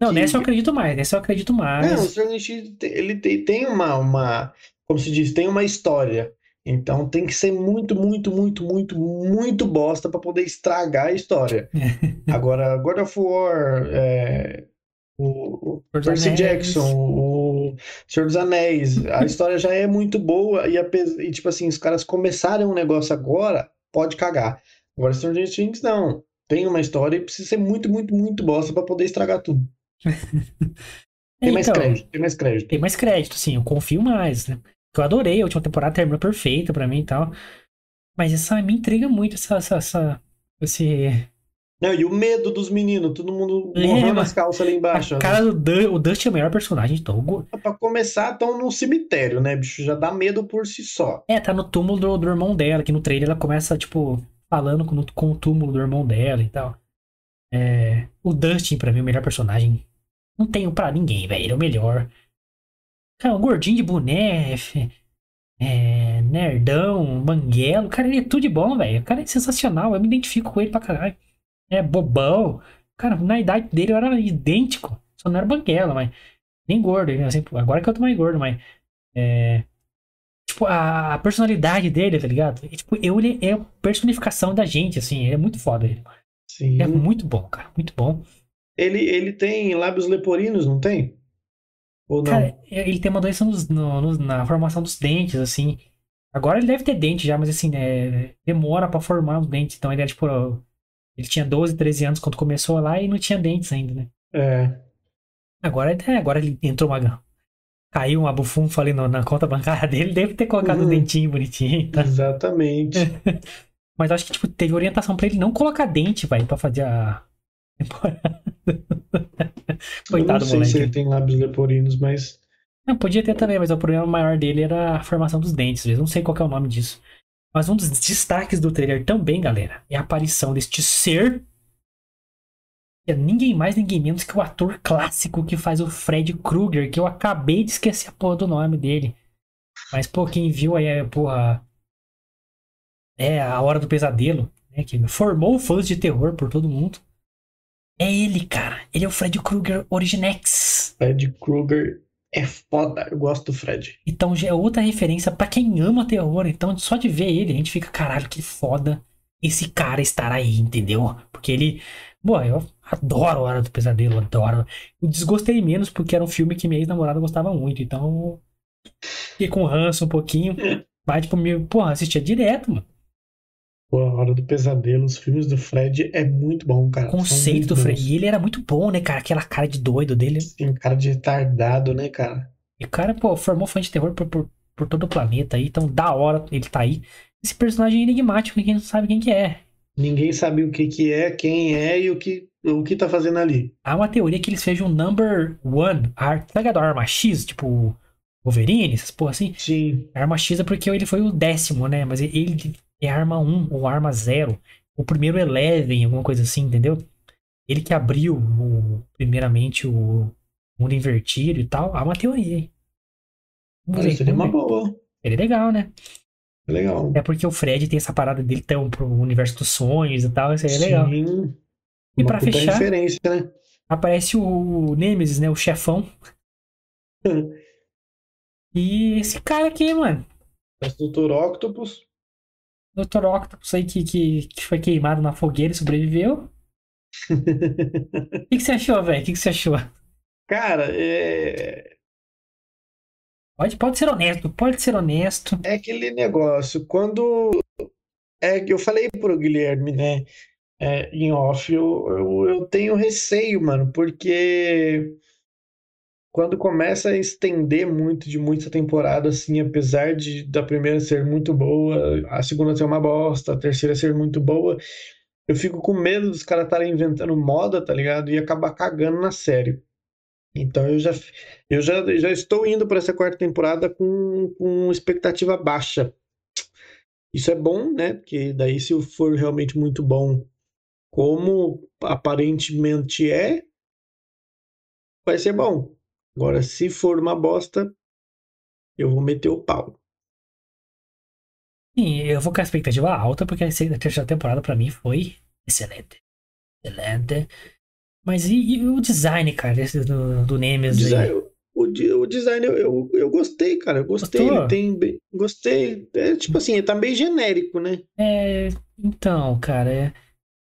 Speaker 1: Não,
Speaker 2: Que-
Speaker 1: nessa eu acredito mais, nessa eu acredito mais.
Speaker 2: Não, o Stranger Things, ele tem, tem uma, uma. Como se diz, tem uma história. Então tem que ser muito, muito, muito, muito, muito bosta pra poder estragar a história. Agora, God of War, é, o, o Percy
Speaker 1: Anéis.
Speaker 2: Jackson, o Senhor dos Anéis, a história já é muito boa e, apes- e, tipo assim, os caras começarem um negócio agora, pode cagar. Agora, Stranger Things, não. Tem uma história e precisa ser muito, muito, muito bosta pra poder estragar tudo. Tem mais
Speaker 1: Então,
Speaker 2: crédito, tem mais crédito.
Speaker 1: tem mais crédito, sim, eu confio mais, né? Eu adorei, a última temporada terminou perfeita pra mim e tal. Mas essa me intriga muito, essa, essa, essa- esse...
Speaker 2: Não, e o medo dos meninos, todo mundo
Speaker 1: É,
Speaker 2: morrendo nas calças ali embaixo.
Speaker 1: A cara do Dust, o Dust é o melhor personagem de todo.
Speaker 2: Pra começar, estão no cemitério, né, bicho? Já dá medo por si só.
Speaker 1: É, tá no túmulo do, do irmão dela, que no trailer ela começa, tipo, falando com, com o túmulo do irmão dela e tal. É, o Dustin, pra mim, é o melhor personagem. Não tenho pra ninguém, velho. Ele é o melhor. Cara, o gordinho de boné, é, nerdão, banguelo. Cara, ele é tudo de bom, velho. O cara é sensacional. Eu me identifico com ele pra caralho. É bobão. Cara, na idade dele eu era idêntico. Só não era banguelo, mas. Nem gordo. Assim, agora que eu tô mais gordo, mas. É, tipo, a, a personalidade dele, tá ligado? E, tipo, eu, ele é a personificação da gente, assim. Ele é muito foda. Ele
Speaker 2: Sim.
Speaker 1: é muito bom, cara. Muito bom.
Speaker 2: Ele, ele tem lábios leporinos, não tem? Ou não?
Speaker 1: Cara, é, ele tem uma doença nos- no- no- na formação dos dentes, assim. Agora ele deve ter dente já, mas assim, né, demora pra formar os dentes. Então ele é tipo. Ele tinha 12, 13 anos quando começou lá e não tinha dentes ainda, né?
Speaker 2: É.
Speaker 1: Agora, é, agora ele entrou uma. Caiu uma bufunfa ali no- na conta bancária dele, deve ter colocado o
Speaker 2: Uhum.
Speaker 1: dentinho bonitinho. Tá?
Speaker 2: Exatamente.
Speaker 1: Mas eu acho que, tipo, teve orientação pra ele não colocar dente, vai, pra fazer a temporada.
Speaker 2: Eu
Speaker 1: Coitado
Speaker 2: não
Speaker 1: do
Speaker 2: sei
Speaker 1: moleque.
Speaker 2: se ele tem lábios leporinos, mas.
Speaker 1: Não, podia ter também, mas o problema maior dele era a formação dos dentes. Eu não sei qual que é o nome disso. Mas um dos destaques do trailer também, galera, é a aparição deste ser. Que é ninguém mais, ninguém menos que o ator clássico que faz o Fred Krueger, que eu acabei de esquecer a porra do nome dele. Mas, pô, quem viu aí, é, porra. É a Hora do Pesadelo, né? Que formou fãs de terror por todo mundo. É ele, cara. Ele é o Fred Krueger Originex.
Speaker 2: Fred Krueger é foda. Eu gosto do Fred.
Speaker 1: Então já é outra referência pra quem ama terror. Então só de ver ele, a gente fica, caralho, que foda esse cara estar aí, entendeu? Porque ele. Bom, eu adoro Hora do Pesadelo, adoro. Eu desgostei menos porque era um filme que minha ex-namorada gostava muito. Então. Fiquei com ranço um pouquinho. Mas, tipo, me, porra, assistia direto, mano.
Speaker 2: Pô, a Hora do Pesadelo, os filmes do Fred é muito bom, cara.
Speaker 1: O conceito do Fred.
Speaker 2: bons.
Speaker 1: E ele era muito bom, né, cara? Aquela cara de doido dele.
Speaker 2: Tem cara de retardado, né, cara?
Speaker 1: E o cara, pô, formou fã de terror por, por, por todo o planeta aí. Então, da hora ele tá aí. Esse personagem é enigmático, ninguém sabe quem que é.
Speaker 2: Ninguém sabe o que que é, quem é e o que, o que tá fazendo ali.
Speaker 1: Há uma teoria que eles sejam um number one. Ar-? A arma X, tipo Wolverine, essas porra assim.
Speaker 2: Sim.
Speaker 1: A arma X é porque ele foi o décimo, né? Mas ele é arma 1 ou arma 0. O primeiro Eleven, alguma coisa assim, entendeu? Ele que abriu o- primeiramente o mundo invertido e tal. Há uma teoria aí. Vamos
Speaker 2: Olha,
Speaker 1: ver,
Speaker 2: seria
Speaker 1: vamos
Speaker 2: uma boa.
Speaker 1: Seria legal, né?
Speaker 2: Legal.
Speaker 1: É porque o Fred tem essa parada dele tão pro universo dos sonhos e tal. Isso aí é legal.
Speaker 2: Sim.
Speaker 1: E
Speaker 2: Uma
Speaker 1: pra
Speaker 2: puta
Speaker 1: fechar-
Speaker 2: né?
Speaker 1: Aparece o Nemesis, né? O chefão. E esse cara aqui, mano.
Speaker 2: Mas Dr. Octopus.
Speaker 1: Dr. Octopus aí que, que, que foi queimado na fogueira e sobreviveu. O que, que você achou, velho? O que, que você achou?
Speaker 2: Cara, é...
Speaker 1: Pode, pode ser honesto, pode ser honesto.
Speaker 2: é aquele negócio. Quando. É que eu falei pro Guilherme, né? é, em off, eu, eu, eu tenho receio, mano, porque quando começa a estender muito de muita temporada, assim, apesar de da primeira ser muito boa, a segunda ser uma bosta, a terceira ser muito boa, eu fico com medo dos caras estarem inventando moda, tá ligado? E acabar cagando na série. Então eu já, eu já, já estou indo para essa quarta temporada com, com expectativa baixa. Isso é bom, né? Porque daí, se for realmente muito bom, como aparentemente é, vai ser bom. Agora, se for uma bosta, eu vou meter o pau.
Speaker 1: Sim, eu vou com a expectativa alta, porque a terceira temporada pra mim foi excelente. Excelente. Mas e, e o design, cara, desse, do, do Nemesis
Speaker 2: design, o, o design eu, eu, eu, gostei, cara. Eu gostei.
Speaker 1: Gostou?
Speaker 2: Ele tem bem. Gostei. É tipo assim, ele tá bem genérico, né?
Speaker 1: É. Então, cara, é.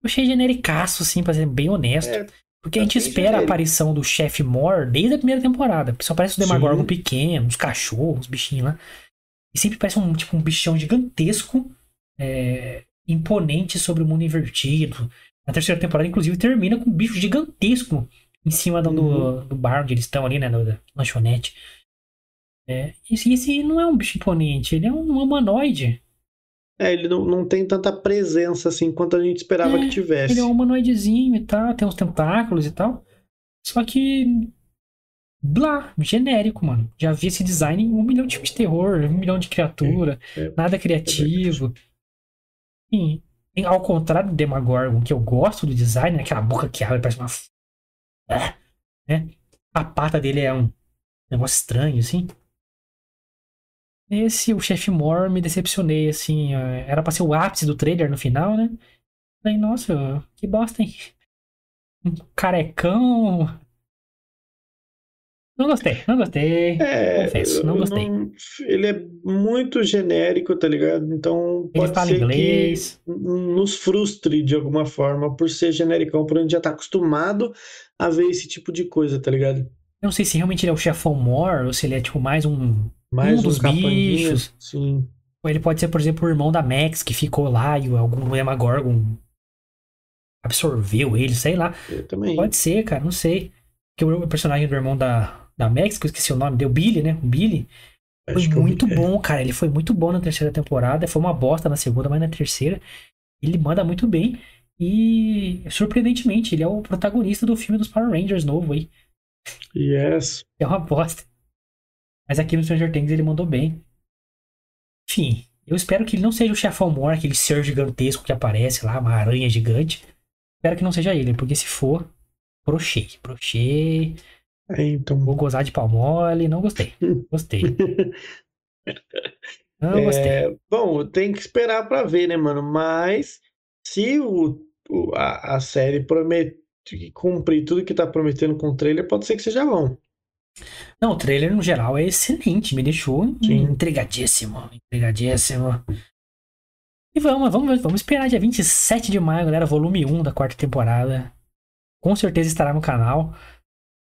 Speaker 1: Eu achei genericaço, assim, pra ser bem honesto.
Speaker 2: É,
Speaker 1: porque a gente espera a aparição do chefe Mor desde a primeira temporada. Só parece o Demagorgon pequeno, os cachorros, os bichinhos lá. E sempre parece um, tipo, um bichão gigantesco, é, imponente sobre o mundo invertido. Na terceira temporada, inclusive, termina com um bicho gigantesco em cima do,
Speaker 2: Uhum.
Speaker 1: do, do bar onde eles estão ali, né? Da lanchonete. É, esse, esse não é um bicho imponente, ele é um humanoide.
Speaker 2: É, ele não, não tem tanta presença assim quanto a gente esperava
Speaker 1: É,
Speaker 2: que tivesse.
Speaker 1: Ele é um humanoidezinho e tal, tem uns tentáculos e tal. Só que. Blá, genérico, mano. Já vi esse design em um milhão de filmes de terror, um milhão de criatura,
Speaker 2: É, é.
Speaker 1: nada criativo. Sim, em- ao contrário do Demagorgon, que eu gosto do design, né, aquela boca que abre, parece uma. É, né? A pata dele é um negócio estranho, assim. Esse, o Chef Mor, me decepcionei, assim. é, Era pra ser o ápice do trailer no final, né? Falei, nossa, que bosta, hein? Um carecão. Não gostei, não gostei.
Speaker 2: É,
Speaker 1: Confesso, não gostei.
Speaker 2: ele é muito genérico, tá ligado? Então
Speaker 1: Ele
Speaker 2: pode
Speaker 1: fala
Speaker 2: ser
Speaker 1: inglês.
Speaker 2: que nos frustre de alguma forma por ser genericão, por a gente já tá acostumado a ver esse tipo de coisa, tá ligado?
Speaker 1: Eu não sei se realmente ele é o chefão Mor ou se ele é tipo mais um.
Speaker 2: Mais
Speaker 1: Um
Speaker 2: um,
Speaker 1: dos
Speaker 2: capanguinha,
Speaker 1: bichos.
Speaker 2: sim.
Speaker 1: Ou ele pode ser, por exemplo, o irmão da Max que ficou lá e algum Demagorgon absorveu ele, sei lá.
Speaker 2: Eu também.
Speaker 1: Pode ser, cara, não sei. Porque o personagem do irmão da, da Max, que eu esqueci o nome, deu Billy, né? O Billy. Foi
Speaker 2: Acho eu vi-
Speaker 1: muito
Speaker 2: é.
Speaker 1: bom, cara. Ele foi muito bom na terceira temporada. Foi uma bosta na segunda, mas na terceira ele manda muito bem. E surpreendentemente, ele é o protagonista do filme dos Power Rangers novo aí.
Speaker 2: Yes.
Speaker 1: É uma bosta. Mas aqui no Stranger Things ele mandou bem. Enfim, eu espero que ele não seja o chefão Mor, aquele ser gigantesco que aparece lá, uma aranha gigante. Espero que não seja ele, porque se for, brochei. Brochei.
Speaker 2: É, então.
Speaker 1: Vou gozar de pau mole. Não gostei. Gostei. Não gostei.
Speaker 2: É, bom, tem que esperar pra ver, né, mano? Mas se o, o- a, a série promete cumprir tudo que tá prometendo com o trailer, pode ser que seja bom.
Speaker 1: Não, o trailer no geral é excelente. Me deixou
Speaker 2: Sim.
Speaker 1: intrigadíssimo. Intrigadíssimo. E vamos, vamos, vamos esperar dia 27 de maio, galera. Volume 1 da quarta temporada. Com certeza estará no canal.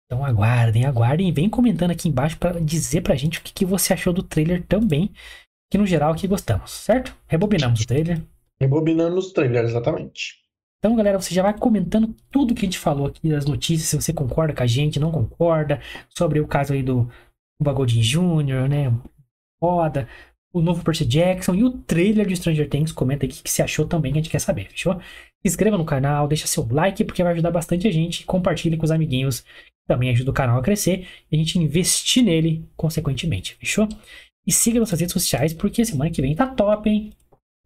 Speaker 1: Então aguardem, aguardem. E vem comentando aqui embaixo pra dizer pra gente o que, que você achou do trailer também. Que no geral aqui gostamos, certo? Rebobinamos o trailer.
Speaker 2: Rebobinando os trailers, exatamente.
Speaker 1: Então, galera, você já vai comentando tudo que a gente falou aqui das notícias, se você concorda com a gente, não concorda, sobre o caso aí do Bagodin Jr., né? Foda, o novo Percy Jackson e o trailer de Stranger Things. Comenta aí o que você achou também, que a gente quer saber, fechou? Se inscreva no canal, deixa seu like, porque vai ajudar bastante a gente. Compartilhe com os amiguinhos, que também ajuda o canal a crescer e a gente investir nele consequentemente, fechou? E siga nossas redes sociais, porque semana que vem tá top, hein?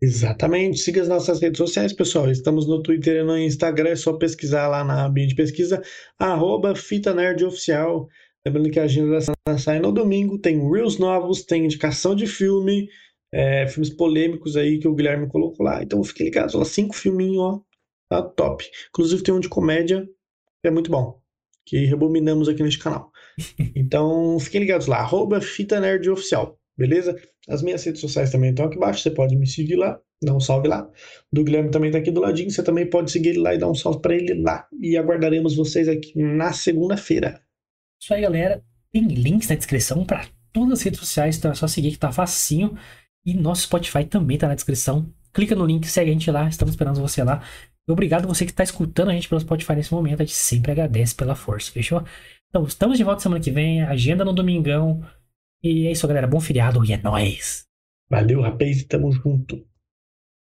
Speaker 2: Exatamente. Siga as nossas redes sociais, pessoal. Estamos no Twitter e no Instagram. É só pesquisar lá na abinha de pesquisa, arroba Fita Nerd Oficial. Lembrando que a agenda da semana sai no domingo. Tem Reels novos, tem indicação de filme, é, filmes polêmicos aí que o Guilherme colocou lá. Então fique ligado. Lá cinco filminhos, ó. Tá top. Inclusive tem um de comédia, que é muito bom. Que rebobinamos aqui neste canal. Então fiquem ligados lá, arroba Fita Nerd Oficial. Beleza? As minhas redes sociais também estão aqui embaixo, você pode me seguir lá, dar um salve lá. Do Guilherme também tá aqui do ladinho, você também pode seguir ele lá e dar um salve para ele lá. E aguardaremos vocês aqui na segunda-feira.
Speaker 1: Isso aí, galera. Tem links na descrição para todas as redes sociais, então é só seguir que tá facinho. E nosso Spotify também tá na descrição. Clica no link, segue a gente lá, estamos esperando você lá. Obrigado você que está escutando a gente pelo Spotify nesse momento, a gente sempre agradece pela força, fechou? Então, estamos de volta semana que vem, agenda no domingão. E é isso, galera. Bom feriado e é nóis!
Speaker 2: Valeu, rapaz, tamo junto.